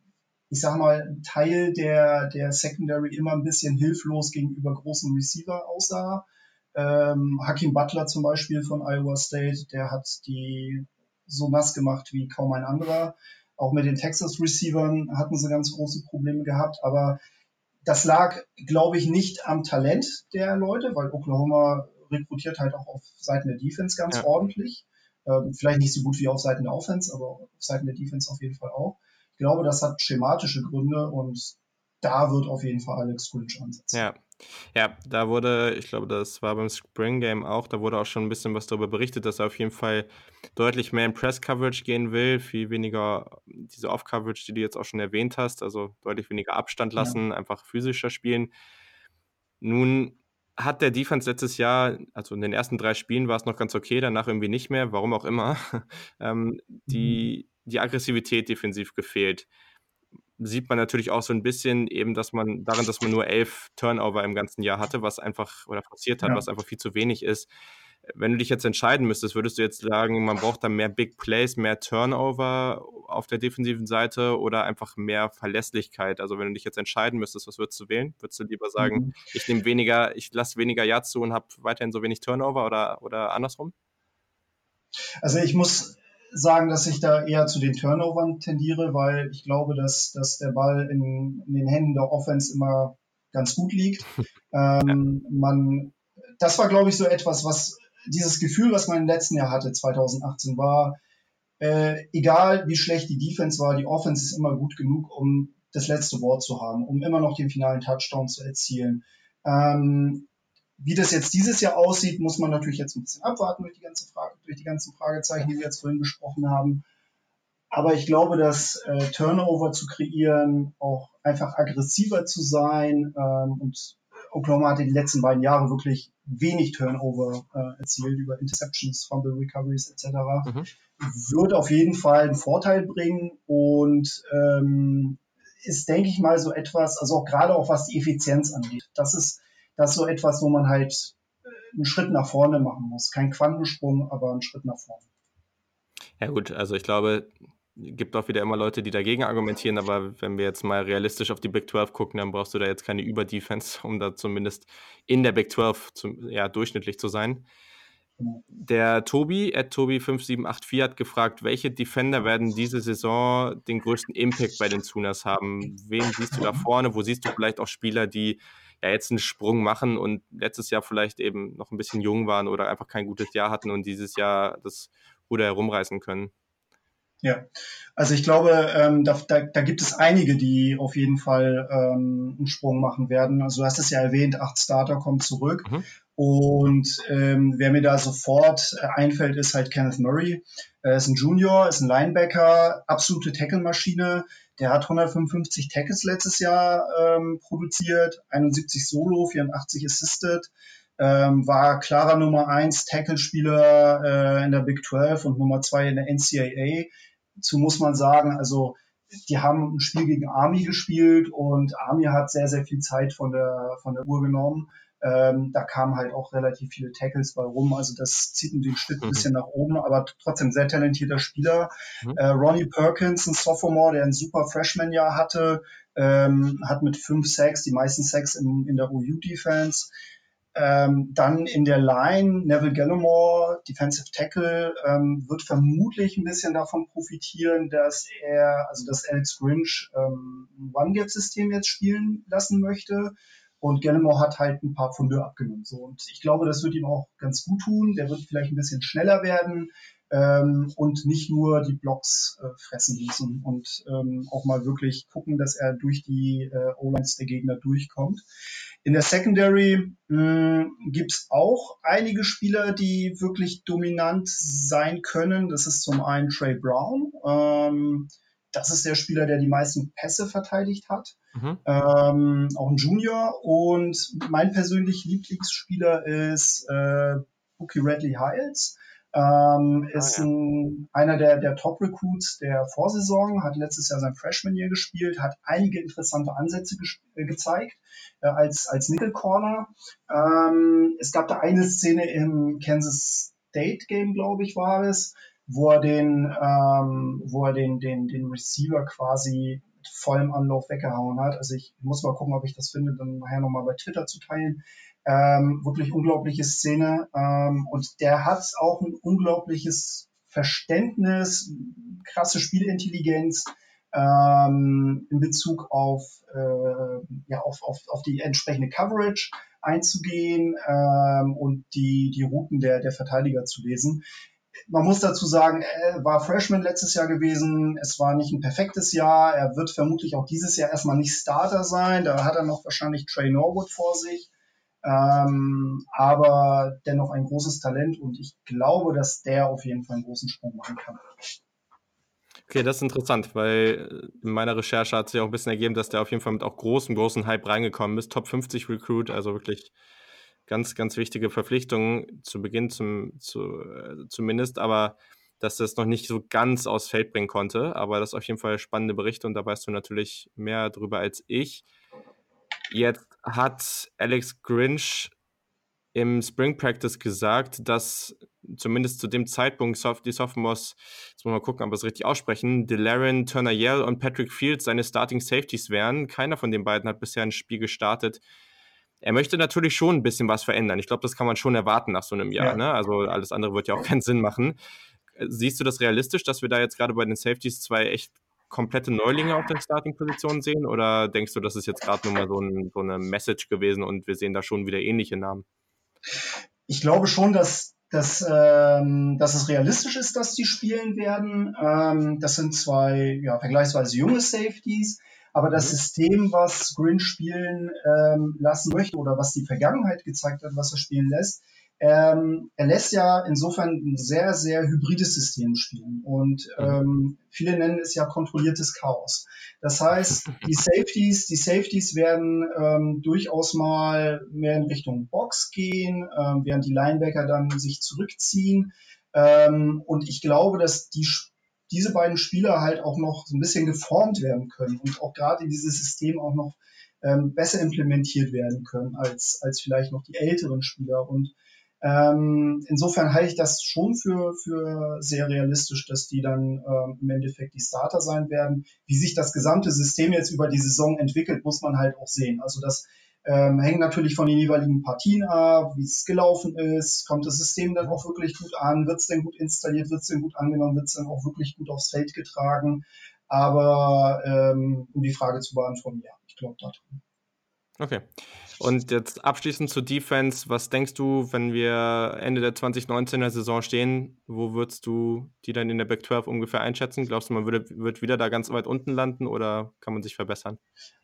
ich sag mal, ein Teil der, der Secondary immer ein bisschen hilflos gegenüber großen Receiver aussah. Ähm, Hakim Butler zum Beispiel von Iowa State, der hat die so nass gemacht wie kaum ein anderer. Auch mit den Texas Receivern hatten sie ganz große Probleme gehabt, aber das lag, glaube ich, nicht am Talent der Leute, weil Oklahoma rekrutiert halt auch auf Seiten der Defense ganz ja. ordentlich. Ähm, vielleicht nicht so gut wie auf Seiten der Offense, aber auf Seiten der Defense auf jeden Fall auch glaube, das hat schematische Gründe und da wird auf jeden Fall Alex Grinch ansetzen. Ja. Ja, da wurde, ich glaube, das war beim Spring Game auch, da wurde auch schon ein bisschen was darüber berichtet, dass er auf jeden Fall deutlich mehr in Press-Coverage gehen will, viel weniger diese Off-Coverage, die du jetzt auch schon erwähnt hast, also deutlich weniger Abstand lassen, ja. einfach physischer spielen. Nun hat der Defense letztes Jahr, also in den ersten drei Spielen war es noch ganz okay, danach irgendwie nicht mehr, warum auch immer, ähm, die, mhm. die Aggressivität defensiv gefehlt. Sieht man natürlich auch so ein bisschen eben, dass man darin, dass man nur elf Turnover im ganzen Jahr hatte, was einfach oder forciert hat, ja. was einfach viel zu wenig ist wenn du dich jetzt entscheiden müsstest, würdest du jetzt sagen, man braucht da mehr Big Plays, mehr Turnover auf der defensiven Seite oder einfach mehr Verlässlichkeit? Also wenn du dich jetzt entscheiden müsstest, was würdest du wählen? Würdest du lieber sagen, mhm. ich nehme weniger, ich lasse weniger Yards zu und habe weiterhin so wenig Turnover oder, oder andersrum? Also ich muss sagen, dass ich da eher zu den Turnovern tendiere, weil ich glaube, dass, dass der Ball in, in den Händen der Offense immer ganz gut liegt. ähm. Man, das war, glaube ich, so etwas, was dieses Gefühl, was man im letzten Jahr hatte, 2018, war, äh, egal wie schlecht die Defense war, die Offense ist immer gut genug, um das letzte Wort zu haben, um immer noch den finalen Touchdown zu erzielen. Ähm, wie das jetzt dieses Jahr aussieht, muss man natürlich jetzt ein bisschen abwarten durch die ganze Frage, durch die ganzen Fragezeichen, die wir jetzt vorhin besprochen haben. Aber ich glaube, dass äh, Turnover zu kreieren, auch einfach aggressiver zu sein ähm, und Oklahoma hat in den letzten beiden Jahren wirklich wenig Turnover äh, erzielt über Interceptions, Fumble Recoveries etc. Mhm. Wird auf jeden Fall einen Vorteil bringen und ähm, ist, denke ich mal, so etwas, also auch gerade auch was die Effizienz angeht. Das ist, das ist so etwas, wo man halt einen Schritt nach vorne machen muss. Kein Quantensprung, aber einen Schritt nach vorne. Ja gut, also ich glaube, gibt auch wieder immer Leute, die dagegen argumentieren, aber wenn wir jetzt mal realistisch auf die Big 12 gucken, dann brauchst du da jetzt keine Überdefense, um da zumindest in der Big 12 zum, ja, durchschnittlich zu sein. Der Tobi, at Tobi5784 hat gefragt, welche Defender werden diese Saison den größten Impact bei den Sooners haben? Wen siehst du da vorne? Wo siehst du vielleicht auch Spieler, die ja jetzt einen Sprung machen und letztes Jahr vielleicht eben noch ein bisschen jung waren oder einfach kein gutes Jahr hatten und dieses Jahr das Ruder herumreißen können? Ja, also ich glaube, ähm, da, da, da gibt es einige, die auf jeden Fall ähm, einen Sprung machen werden. Also du hast es ja erwähnt, acht Starter kommen zurück. Mhm. Und ähm, wer mir da sofort äh, einfällt, ist halt Kenneth Murray. Er ist ein Junior, ist ein Linebacker, absolute Tackle-Maschine. Der hat 155 Tackles letztes Jahr ähm, produziert, 71 Solo, 84 Assisted ähm, war klarer Nummer 1 Tackle-Spieler äh, in der Big 12 und Nummer 2 in der NCAA zu muss man sagen, also die haben ein Spiel gegen Army gespielt und Army hat sehr, sehr viel Zeit von der, von der Uhr genommen. Ähm, da kamen halt auch relativ viele Tackles bei rum. Also das zieht den Schritt ein mhm. bisschen nach oben, aber trotzdem sehr talentierter Spieler. Mhm. Äh, Ronnie Perkins, ein Sophomore, der ein super Freshman-Jahr hatte, ähm, hat mit fünf Sacks die meisten Sacks in, in der OU-Defense. Ähm, dann in der Line Neville Gallimore, Defensive Tackle, ähm, wird vermutlich ein bisschen davon profitieren, dass er, also dass Alex Grinch ähm, ein One-Gap-System jetzt spielen lassen möchte. Und Gallimore hat halt ein paar Funde abgenommen. So. Und ich glaube, das wird ihm auch ganz gut tun. Der wird vielleicht ein bisschen schneller werden ähm, und nicht nur die Blocks äh, fressen müssen und ähm, auch mal wirklich gucken, dass er durch die äh, O-Lines der Gegner durchkommt. In der Secondary gibt es auch einige Spieler, die wirklich dominant sein können. Das ist zum einen Trey Brown. Ähm, das ist der Spieler, der die meisten Pässe verteidigt hat. Mhm. Ähm, auch ein Junior. Und mein persönlich Lieblingsspieler ist äh, Bookie Radley Hiles. Ähm, ah, ist ja. ein, einer der, der Top-Recruits der Vorsaison, hat letztes Jahr sein Freshman-Year gespielt, hat einige interessante Ansätze äh, gezeigt äh, als, als Nickel Corner. Ähm, es gab da eine Szene im Kansas State Game, glaube ich, war es, wo er den, ähm, wo er den, den, den Receiver quasi mit vollem Anlauf weggehauen hat. Also ich muss mal gucken, ob ich das finde, dann nachher nochmal bei Twitter zu teilen. Ähm, wirklich unglaubliche Szene. Ähm, und der hat auch ein unglaubliches Verständnis, krasse Spielintelligenz ähm, in Bezug auf, äh, ja, auf, auf, auf die entsprechende Coverage einzugehen ähm, und die, die Routen der, der Verteidiger zu lesen. Man muss dazu sagen, er war Freshman letztes Jahr gewesen. Es war nicht ein perfektes Jahr. Er wird vermutlich auch dieses Jahr erstmal nicht Starter sein. Da hat er noch wahrscheinlich Trey Norwood vor sich ähm, aber dennoch ein großes Talent und ich glaube, dass der auf jeden Fall einen großen Sprung machen kann. Okay, das ist interessant, weil in meiner Recherche hat sich auch ein bisschen ergeben, dass der auf jeden Fall mit auch großem, großen Hype reingekommen ist. Top 50 Recruit, also wirklich ganz, ganz wichtige Verpflichtungen zu Beginn zum, zu, äh, zumindest, aber dass das noch nicht so ganz aufs Feld bringen konnte. Aber das ist auf jeden Fall spannende Berichte und da weißt du natürlich mehr drüber als ich. Jetzt hat Alex Grinch im Spring Practice gesagt, dass zumindest zu dem Zeitpunkt die Sophomores, jetzt muss man mal gucken, ob wir es richtig aussprechen, Delaren Turner Yell und Patrick Fields seine Starting Safeties wären. Keiner von den beiden hat bisher ein Spiel gestartet. Er möchte natürlich schon ein bisschen was verändern. Ich glaube, das kann man schon erwarten nach so einem Jahr. Ja. Ne? Also alles andere wird ja auch keinen Sinn machen. Siehst du das realistisch, dass wir da jetzt gerade bei den Safeties zwei echt komplette Neulinge auf den Starting-Positionen sehen? Oder denkst du, das ist jetzt gerade nur mal so, ein, so, eine Message gewesen und wir sehen da schon wieder ähnliche Namen? Ich glaube schon, dass, dass, ähm, dass es realistisch ist, dass die spielen werden. Ähm, das sind zwei ja, vergleichsweise junge Safeties. Aber das mhm. System, was Grin spielen ähm, lassen möchte oder was die Vergangenheit gezeigt hat, was er spielen lässt, ähm, er lässt ja insofern ein sehr, sehr hybrides System spielen. Und mhm. ähm, viele nennen es ja kontrolliertes Chaos. Das heißt, die Safeties, die Safeties werden ähm, durchaus mal mehr in Richtung Box gehen, ähm, während die Linebacker dann sich zurückziehen. Ähm, und ich glaube, dass die diese beiden Spieler halt auch noch so ein bisschen geformt werden können und auch gerade in dieses System auch noch ähm, besser implementiert werden können als, als vielleicht noch die älteren Spieler. Und ähm, insofern halte ich das schon für, für sehr realistisch, dass die dann ähm, im Endeffekt die Starter sein werden. Wie sich das gesamte System jetzt über die Saison entwickelt, muss man halt auch sehen. Also das ähm, hängt natürlich von den jeweiligen Partien ab, wie es gelaufen ist, kommt das System dann auch wirklich gut an, wird es denn gut installiert, wird es denn gut angenommen, wird es dann auch wirklich gut aufs Feld getragen. Aber ähm, um die Frage zu beantworten, ja, ich glaube daran. Okay. Und jetzt abschließend zur Defense, was denkst du, wenn wir Ende der 2019er Saison stehen, wo würdest du die dann in der Back 12 ungefähr einschätzen? Glaubst du, man würde, wird wieder da ganz weit unten landen oder kann man sich verbessern?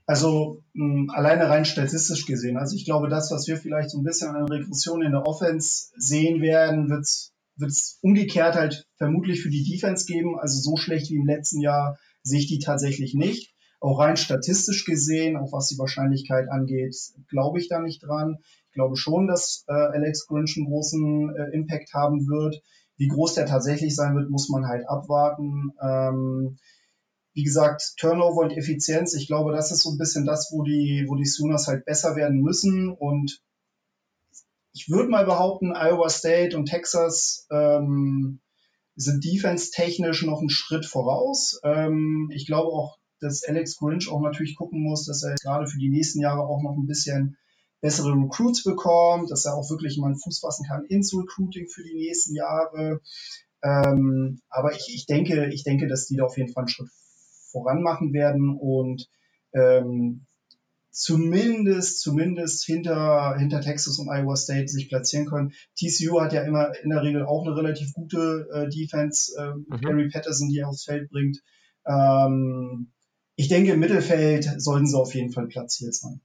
Also mh, alleine rein statistisch gesehen, also ich glaube, das, was wir vielleicht so ein bisschen an Regression in der Offense sehen werden, wird es umgekehrt halt vermutlich für die Defense geben. Also so schlecht wie im letzten Jahr sehe ich die tatsächlich nicht. Auch rein statistisch gesehen, auch was die Wahrscheinlichkeit angeht, glaube ich da nicht dran. Ich glaube schon, dass äh, Alex Grinch einen großen äh, Impact haben wird. Wie groß der tatsächlich sein wird, muss man halt abwarten. Ähm, wie gesagt, Turnover und Effizienz, ich glaube, das ist so ein bisschen das, wo die, wo die Sooners halt besser werden müssen. Und ich würde mal behaupten, Iowa State und Texas ähm, sind defense-technisch noch einen Schritt voraus. Ähm, ich glaube auch, dass Alex Grinch auch natürlich gucken muss, dass er gerade für die nächsten Jahre auch noch ein bisschen bessere Recruits bekommt, dass er auch wirklich mal einen Fuß fassen kann ins Recruiting für die nächsten Jahre. Ähm, aber ich, ich denke, ich denke, dass die da auf jeden Fall einen Schritt voran machen werden und ähm, zumindest, zumindest hinter, hinter Texas und Iowa State sich platzieren können. TCU hat ja immer in der Regel auch eine relativ gute äh, Defense, äh, mhm. Gary Patterson, die er aufs Feld bringt. Ähm, ich denke, im Mittelfeld sollten sie auf jeden Fall platziert sein.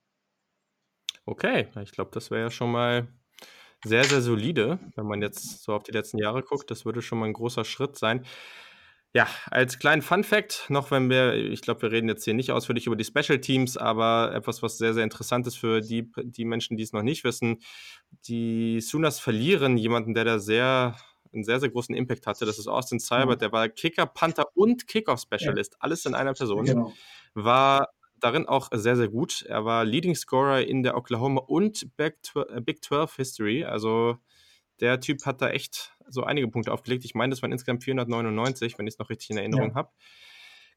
Okay, ich glaube, das wäre ja schon mal sehr, sehr solide, wenn man jetzt so auf die letzten Jahre guckt. Das würde schon mal ein großer Schritt sein. Ja, als kleinen Fun Fact, noch wenn wir, ich glaube, wir reden jetzt hier nicht ausführlich über die Special Teams, aber etwas, was sehr, sehr interessant ist für die, die Menschen, die es noch nicht wissen. Die Sooners verlieren jemanden, der da sehr einen sehr, sehr großen Impact hatte. Das ist Austin Seibert, mhm. der war Kicker, Panther und Kickoff-Specialist, alles in einer Person. Genau. War darin auch sehr, sehr gut. Er war Leading Scorer in der Oklahoma und äh, Big 12 History. Also der Typ hat da echt so einige Punkte aufgelegt. Ich meine, das waren insgesamt 499, wenn ich es noch richtig in Erinnerung ja. habe.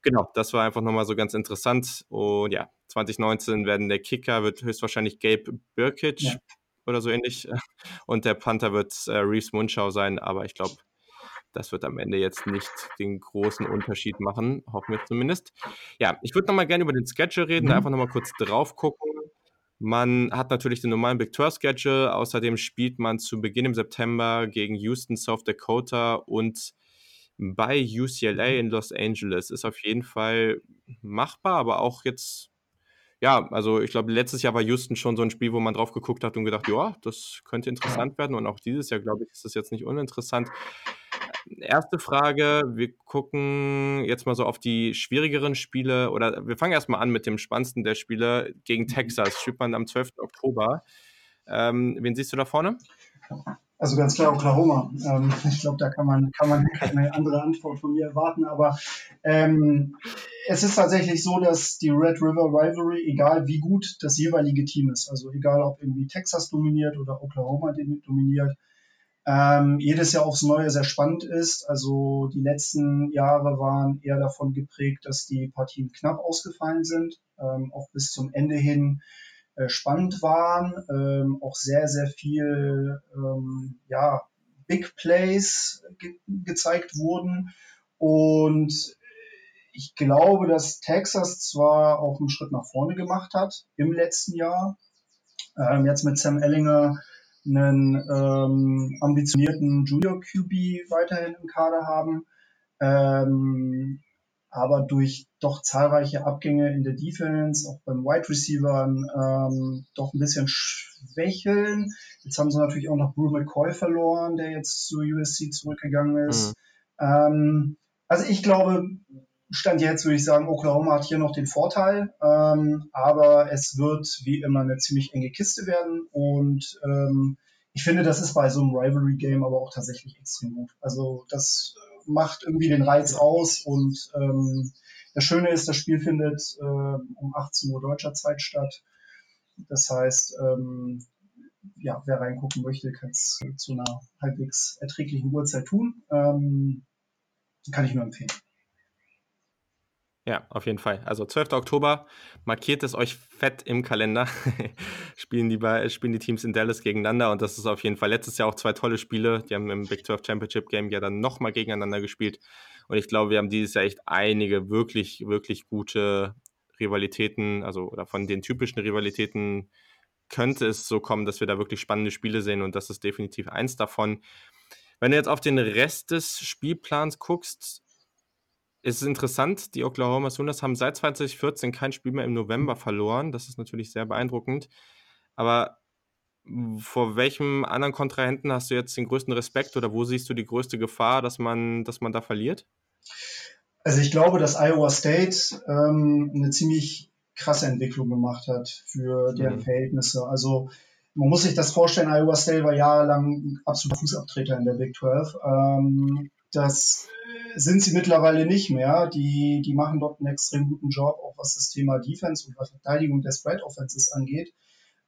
Genau, das war einfach nochmal so ganz interessant. Und ja, 2019 werden der Kicker wird höchstwahrscheinlich Gabe Birkic. Ja oder so ähnlich. Und der Panther wird äh, Reeves Munschau sein, aber ich glaube, das wird am Ende jetzt nicht den großen Unterschied machen, hoffen wir zumindest. Ja, ich würde nochmal gerne über den Schedule reden, mhm. da einfach nochmal kurz drauf gucken. Man hat natürlich den normalen Big 12 Schedule, außerdem spielt man zu Beginn im September gegen Houston, South Dakota und bei UCLA in Los Angeles. Ist auf jeden Fall machbar, aber auch jetzt ja, also ich glaube, letztes Jahr war Houston schon so ein Spiel, wo man drauf geguckt hat und gedacht, ja, das könnte interessant werden. Und auch dieses Jahr, glaube ich, ist das jetzt nicht uninteressant. Erste Frage, wir gucken jetzt mal so auf die schwierigeren Spiele oder wir fangen erstmal an mit dem spannendsten der Spiele gegen mhm. Texas. Spielt man am 12. Oktober. Ähm, wen siehst du da vorne? Also ganz klar Oklahoma. Ähm, ich glaube, da kann man, kann man keine andere Antwort von mir erwarten. Aber ähm, es ist tatsächlich so, dass die Red River Rivalry, egal wie gut das jeweilige Team ist, also egal ob irgendwie Texas dominiert oder Oklahoma dominiert, ähm, jedes Jahr aufs Neue sehr spannend ist. Also die letzten Jahre waren eher davon geprägt, dass die Partien knapp ausgefallen sind, ähm, auch bis zum Ende hin spannend waren, ähm, auch sehr, sehr viel ähm, ja, Big Plays ge gezeigt wurden. Und ich glaube, dass Texas zwar auch einen Schritt nach vorne gemacht hat im letzten Jahr, ähm, jetzt mit Sam Ellinger einen ähm, ambitionierten Junior QB weiterhin im Kader haben. Ähm, aber durch doch zahlreiche Abgänge in der Defense, auch beim Wide Receiver, ähm, doch ein bisschen schwächeln. Jetzt haben sie natürlich auch noch Brew McCoy verloren, der jetzt zu USC zurückgegangen ist. Mhm. Ähm, also ich glaube, Stand jetzt würde ich sagen, Oklahoma hat hier noch den Vorteil, ähm, aber es wird wie immer eine ziemlich enge Kiste werden und ähm, ich finde, das ist bei so einem Rivalry-Game aber auch tatsächlich extrem gut. Also das macht irgendwie den Reiz aus und ähm, das Schöne ist, das Spiel findet äh, um 18 Uhr deutscher Zeit statt. Das heißt, ähm, ja, wer reingucken möchte, kann es zu einer halbwegs erträglichen Uhrzeit tun. Ähm, kann ich nur empfehlen. Ja, auf jeden Fall. Also 12. Oktober, markiert es euch fett im Kalender. spielen, die, spielen die Teams in Dallas gegeneinander und das ist auf jeden Fall letztes Jahr auch zwei tolle Spiele. Die haben im Big 12 Championship Game ja dann nochmal gegeneinander gespielt. Und ich glaube, wir haben dieses Jahr echt einige wirklich, wirklich gute Rivalitäten, also oder von den typischen Rivalitäten könnte es so kommen, dass wir da wirklich spannende Spiele sehen und das ist definitiv eins davon. Wenn du jetzt auf den Rest des Spielplans guckst, ist es interessant, die Oklahoma Sooners haben seit 2014 kein Spiel mehr im November verloren. Das ist natürlich sehr beeindruckend. Aber vor welchem anderen Kontrahenten hast du jetzt den größten Respekt oder wo siehst du die größte Gefahr, dass man, dass man da verliert? Also ich glaube, dass Iowa State ähm, eine ziemlich krasse Entwicklung gemacht hat für deren mhm. Verhältnisse. Also man muss sich das vorstellen, Iowa State war jahrelang absoluter Fußabtreter in der Big 12. Ähm, das sind sie mittlerweile nicht mehr. Die, die machen dort einen extrem guten Job, auch was das Thema Defense und Verteidigung der Spread Offenses angeht.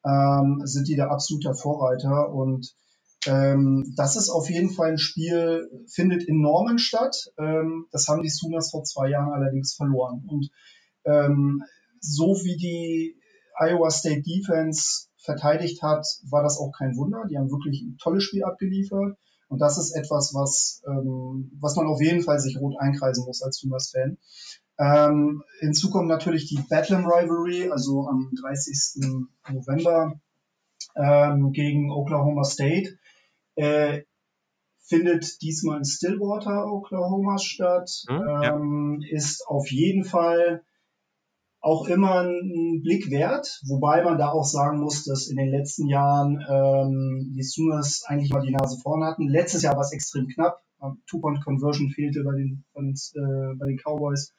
Ähm, sind die der absoluter Vorreiter und ähm, das ist auf jeden Fall ein Spiel, findet in Norman statt. Ähm, das haben die Sooners vor zwei Jahren allerdings verloren. Und ähm, so wie die Iowa State Defense verteidigt hat, war das auch kein Wunder. Die haben wirklich ein tolles Spiel abgeliefert. Und das ist etwas, was, ähm, was man auf jeden Fall sich rot einkreisen muss als Sooners-Fan. Ähm, hinzu kommt natürlich die Bedlam Rivalry, also am 30. November ähm, gegen Oklahoma State. Äh, findet diesmal in Stillwater, Oklahoma statt. Hm, ja. ähm, ist auf jeden Fall auch immer ein Blick wert, wobei man da auch sagen muss, dass in den letzten Jahren ähm, die Sooners eigentlich mal die Nase vorn hatten. Letztes Jahr war es extrem knapp. Two-Point-Conversion fehlte bei den, äh, bei den Cowboys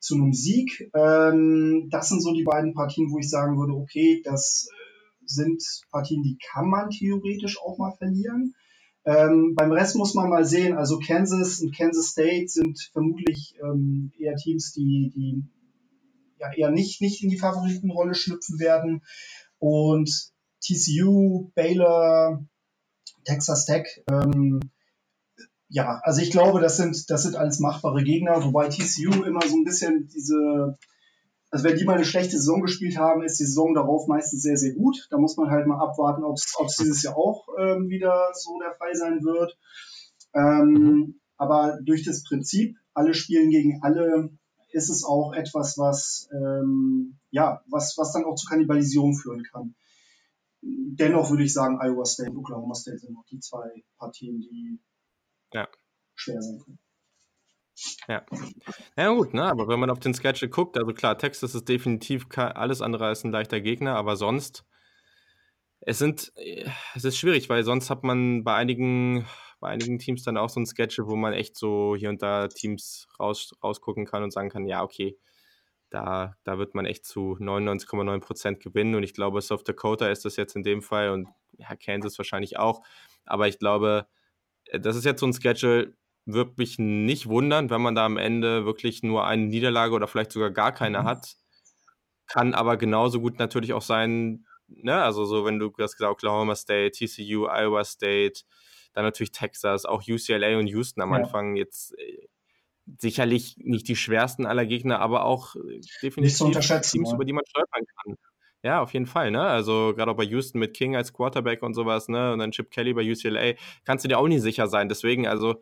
zu einem Sieg. Ähm, das sind so die beiden Partien, wo ich sagen würde, okay, das sind Partien, die kann man theoretisch auch mal verlieren. Ähm, beim Rest muss man mal sehen, also Kansas und Kansas State sind vermutlich ähm, eher Teams, die, die ja eher nicht, nicht in die Favoritenrolle schlüpfen werden. Und TCU, Baylor, Texas Tech, ähm, ja, also ich glaube, das sind, das sind alles machbare Gegner, wobei TCU immer so ein bisschen diese, also wenn die mal eine schlechte Saison gespielt haben, ist die Saison darauf meistens sehr, sehr gut. Da muss man halt mal abwarten, ob es dieses Jahr auch ähm, wieder so der Fall sein wird. Ähm, mhm. Aber durch das Prinzip, alle spielen gegen alle, ist es auch etwas, was, ähm, ja, was, was dann auch zu Kannibalisierung führen kann. Dennoch würde ich sagen, Iowa State und Oklahoma State sind noch die zwei Partien, die ja. schwer sein können. Ja. Ja, gut, ne? aber wenn man auf den Schedule guckt, also klar, Texas ist definitiv alles andere als ein leichter Gegner, aber sonst, es sind, es ist schwierig, weil sonst hat man bei einigen bei einigen Teams dann auch so ein Schedule, wo man echt so hier und da Teams raus, rausgucken kann und sagen kann, ja, okay, da, da wird man echt zu 99,9 Prozent gewinnen. Und ich glaube, South Dakota ist das jetzt in dem Fall und ja, Kansas wahrscheinlich auch. Aber ich glaube, äh, das ist jetzt so ein Schedule, wird mich nicht wundern, wenn man da am Ende wirklich nur eine Niederlage oder vielleicht sogar gar keine mhm. hat. Kann aber genauso gut natürlich auch sein, ne, also so, wenn du das gesagt Oklahoma State, TCU, Iowa State, dann natürlich Texas, auch UCLA und Houston am ja. Anfang jetzt äh, sicherlich nicht die schwersten aller Gegner, aber auch äh, definitiv Teams, ja. über die man stolpern kann. Ja, auf jeden Fall, ne? Also gerade auch bei Houston mit King als Quarterback und sowas, ne? Und dann Chip Kelly bei UCLA, kannst du dir auch nicht sicher sein. Deswegen, also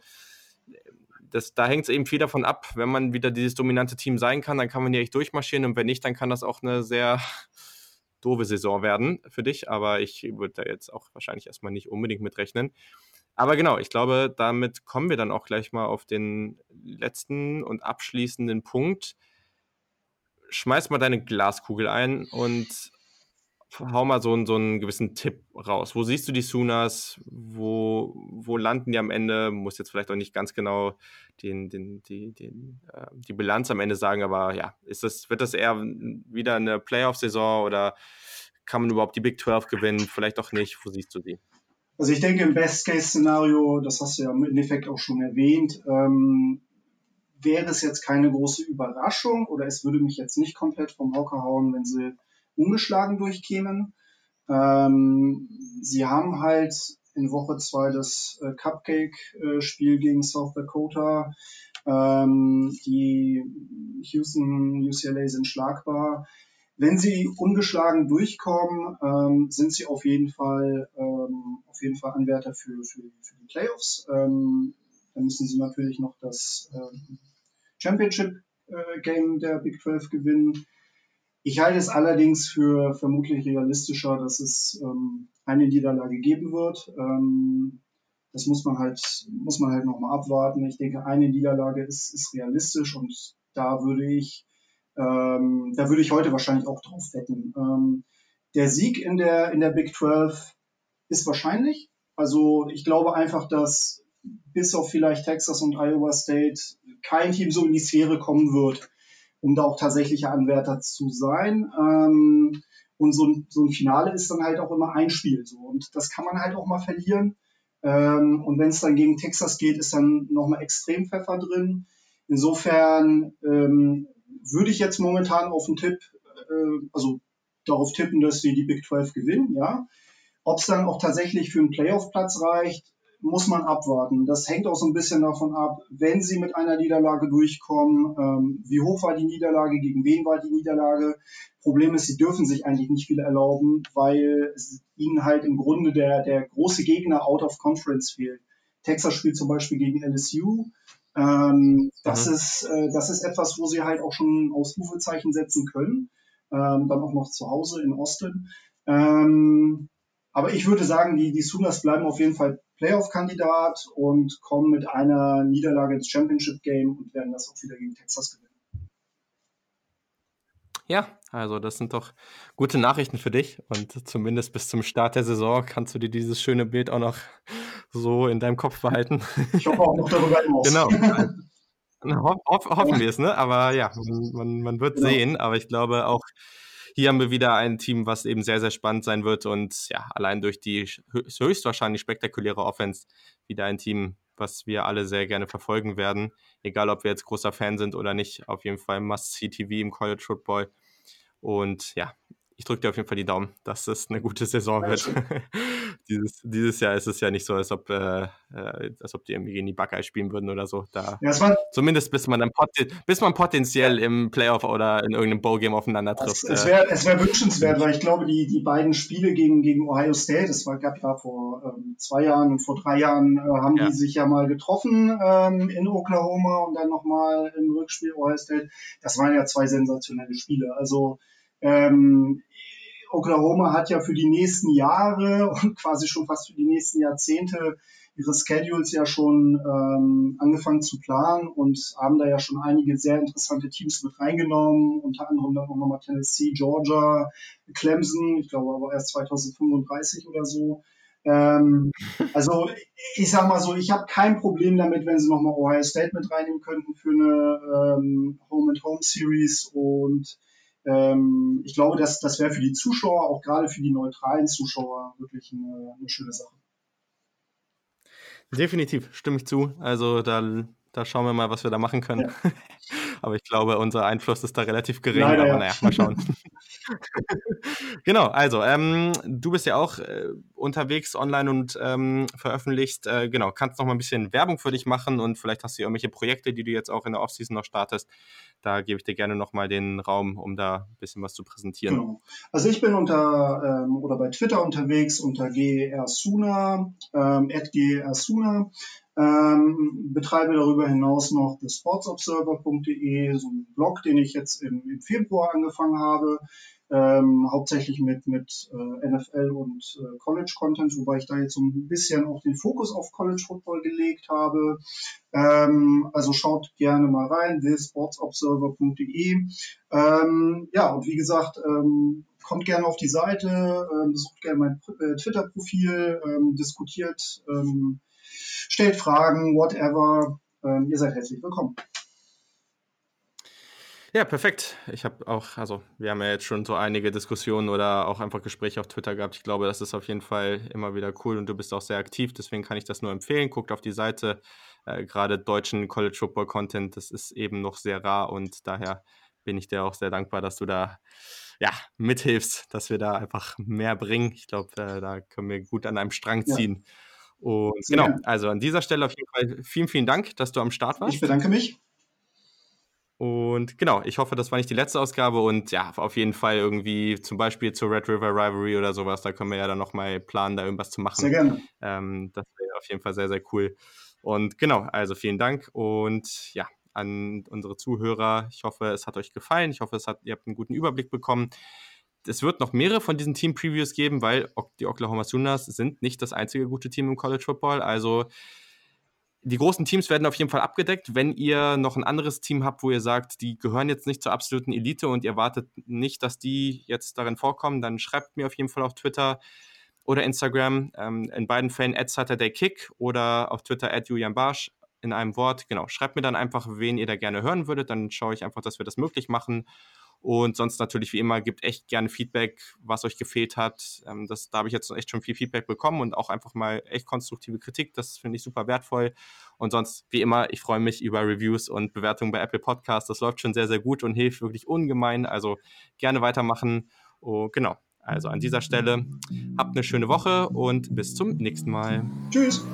das, da hängt es eben viel davon ab, wenn man wieder dieses dominante Team sein kann, dann kann man ja echt durchmarschieren und wenn nicht, dann kann das auch eine sehr doofe Saison werden für dich, aber ich würde da jetzt auch wahrscheinlich erstmal nicht unbedingt mitrechnen. Aber genau, ich glaube, damit kommen wir dann auch gleich mal auf den letzten und abschließenden Punkt. Schmeiß mal deine Glaskugel ein und hau mal so, einen, so einen gewissen Tipp raus. Wo siehst du die Sooners? Wo, wo landen die am Ende? Muss jetzt vielleicht auch nicht ganz genau den, den, die, den, äh, die Bilanz am Ende sagen, aber ja, ist das, wird das eher wieder eine Playoff-Saison oder kann man überhaupt die Big 12 gewinnen? Vielleicht auch nicht. Wo siehst du die? Also ich denke, im Best-Case-Szenario, das hast du ja im Endeffekt auch schon erwähnt, ähm, wäre es jetzt keine große Überraschung oder es würde mich jetzt nicht komplett vom Hocker hauen, wenn sie ungeschlagen durchkämen. Ähm, sie haben halt in Woche zwei das äh, Cupcake-Spiel gegen South Dakota. Ähm, die Houston UCLA sind schlagbar. Wenn sie ungeschlagen durchkommen, ähm, sind sie auf jeden Fall ähm, auf jeden Fall Anwärter für, für, für die Playoffs. Ähm, dann müssen sie natürlich noch das ähm, Championship äh, Game der Big 12 gewinnen. Ich halte es allerdings für vermutlich realistischer, dass es ähm, eine Niederlage geben wird. Ähm, das muss man halt, muss man halt nochmal abwarten. Ich denke, eine Niederlage ist, ist realistisch und da würde ich, ähm, da würde ich heute wahrscheinlich auch drauf wetten. Ähm, der Sieg in der, in der Big 12 ist wahrscheinlich. Also ich glaube einfach, dass bis auf vielleicht Texas und Iowa State kein Team so in die Sphäre kommen wird, um da auch tatsächliche Anwärter zu sein. Ähm, und so ein, so ein Finale ist dann halt auch immer ein Spiel so. Und das kann man halt auch mal verlieren. Ähm, und wenn es dann gegen Texas geht, ist dann nochmal extrem Pfeffer drin. Insofern ähm, würde ich jetzt momentan auf den Tipp, äh, also darauf tippen, dass sie die Big 12 gewinnen, ja. Ob es dann auch tatsächlich für einen Playoff-Platz reicht, muss man abwarten. Das hängt auch so ein bisschen davon ab, wenn sie mit einer Niederlage durchkommen, ähm, wie hoch war die Niederlage, gegen wen war die Niederlage. Problem ist, sie dürfen sich eigentlich nicht viel erlauben, weil ihnen halt im Grunde der, der große Gegner out of conference fehlt. Texas spielt zum Beispiel gegen LSU. Ähm, das, mhm. ist, äh, das ist etwas, wo sie halt auch schon Ausrufezeichen setzen können. Ähm, dann auch noch zu Hause in Austin. Ähm, aber ich würde sagen, die, die Sooners bleiben auf jeden Fall Playoff-Kandidat und kommen mit einer Niederlage ins Championship-Game und werden das auch wieder gegen Texas gewinnen. Ja, also das sind doch gute Nachrichten für dich und zumindest bis zum Start der Saison kannst du dir dieses schöne Bild auch noch so in deinem Kopf behalten. Ich hoffe auch noch darüber hinaus. genau. Ho ho hoffen wir es, ne? Aber ja, man, man, man wird genau. sehen. Aber ich glaube auch, hier haben wir wieder ein Team, was eben sehr, sehr spannend sein wird und ja, allein durch die höchstwahrscheinlich spektakuläre Offense wieder ein Team, was wir alle sehr gerne verfolgen werden. Egal, ob wir jetzt großer Fan sind oder nicht. Auf jeden Fall Must-See-TV im College Football. Und ja, ich drücke dir auf jeden Fall die Daumen, dass es eine gute Saison wird. dieses, dieses Jahr ist es ja nicht so, als ob, äh, äh als ob die irgendwie gegen die Buckeye spielen würden oder so. Da, ja, zumindest bis man dann bis man potenziell im Playoff oder in irgendeinem Bowl-Game aufeinander trifft. Es, es wäre wär wünschenswert, weil ich glaube, die, die beiden Spiele gegen, gegen Ohio State, das war, gab ja vor ähm, zwei Jahren und vor drei Jahren, äh, haben ja. die sich ja mal getroffen ähm, in Oklahoma und dann nochmal im Rückspiel Ohio State. Das waren ja zwei sensationelle Spiele. Also ähm, Oklahoma hat ja für die nächsten Jahre und quasi schon fast für die nächsten Jahrzehnte ihre Schedules ja schon ähm, angefangen zu planen und haben da ja schon einige sehr interessante Teams mit reingenommen, unter anderem dann auch nochmal Tennessee, Georgia, Clemson, ich glaube aber erst 2035 oder so. Ähm, also ich sag mal so, ich habe kein Problem damit, wenn sie nochmal Ohio State mit reinnehmen könnten für eine ähm, Home-and-Home-Series und ähm, ich glaube, dass das wäre für die Zuschauer, auch gerade für die neutralen Zuschauer, wirklich eine, eine schöne Sache. Definitiv, stimme ich zu. Also da, da schauen wir mal, was wir da machen können. Ja. aber ich glaube, unser Einfluss ist da relativ gering. Leider, aber ja. naja, mal schauen. genau, also ähm, du bist ja auch äh, unterwegs online und ähm, veröffentlichst. Äh, genau, kannst noch mal ein bisschen Werbung für dich machen und vielleicht hast du irgendwelche Projekte, die du jetzt auch in der Offseason noch startest. Da gebe ich dir gerne noch mal den Raum, um da ein bisschen was zu präsentieren. Genau. Also ich bin unter ähm, oder bei Twitter unterwegs unter gersuna, ähm. Ähm, betreibe darüber hinaus noch das sportsobserver.de, so ein Blog, den ich jetzt im, im Februar angefangen habe, ähm, hauptsächlich mit, mit äh, NFL und äh, College-Content, wobei ich da jetzt so ein bisschen auch den Fokus auf College-Football gelegt habe. Ähm, also schaut gerne mal rein, thesportsobserver.de. Ähm, ja, und wie gesagt, ähm, kommt gerne auf die Seite, ähm, besucht gerne mein äh, Twitter-Profil, ähm, diskutiert ähm, stellt Fragen, whatever. Ähm, ihr seid herzlich willkommen. Ja, perfekt. Ich habe auch, also wir haben ja jetzt schon so einige Diskussionen oder auch einfach Gespräche auf Twitter gehabt. Ich glaube, das ist auf jeden Fall immer wieder cool und du bist auch sehr aktiv, deswegen kann ich das nur empfehlen. Guckt auf die Seite, äh, gerade deutschen College Football Content, das ist eben noch sehr rar und daher bin ich dir auch sehr dankbar, dass du da ja, mithilfst, dass wir da einfach mehr bringen. Ich glaube, äh, da können wir gut an einem Strang ziehen. Ja. Und genau, also an dieser Stelle auf jeden Fall vielen, vielen Dank, dass du am Start warst. Ich bedanke mich. Und genau, ich hoffe, das war nicht die letzte Ausgabe und ja, auf jeden Fall irgendwie zum Beispiel zur Red River Rivalry oder sowas, da können wir ja dann nochmal planen, da irgendwas zu machen. Sehr gerne. Ähm, das wäre auf jeden Fall sehr, sehr cool. Und genau, also vielen Dank und ja, an unsere Zuhörer. Ich hoffe, es hat euch gefallen. Ich hoffe, es hat, ihr habt einen guten Überblick bekommen. Es wird noch mehrere von diesen Team-Previews geben, weil die Oklahoma Sooners sind nicht das einzige gute Team im College Football. Also die großen Teams werden auf jeden Fall abgedeckt. Wenn ihr noch ein anderes Team habt, wo ihr sagt, die gehören jetzt nicht zur absoluten Elite und ihr wartet nicht, dass die jetzt darin vorkommen, dann schreibt mir auf jeden Fall auf Twitter oder Instagram. Ähm, in beiden Fällen at Saturday Kick oder auf Twitter at Julian Barsch in einem Wort. Genau, schreibt mir dann einfach, wen ihr da gerne hören würdet. Dann schaue ich einfach, dass wir das möglich machen. Und sonst natürlich wie immer, gibt echt gerne Feedback, was euch gefehlt hat. Ähm, das, da habe ich jetzt echt schon viel Feedback bekommen und auch einfach mal echt konstruktive Kritik. Das finde ich super wertvoll. Und sonst, wie immer, ich freue mich über Reviews und Bewertungen bei Apple Podcasts. Das läuft schon sehr, sehr gut und hilft wirklich ungemein. Also gerne weitermachen. Oh, genau. Also an dieser Stelle habt eine schöne Woche und bis zum nächsten Mal. Tschüss.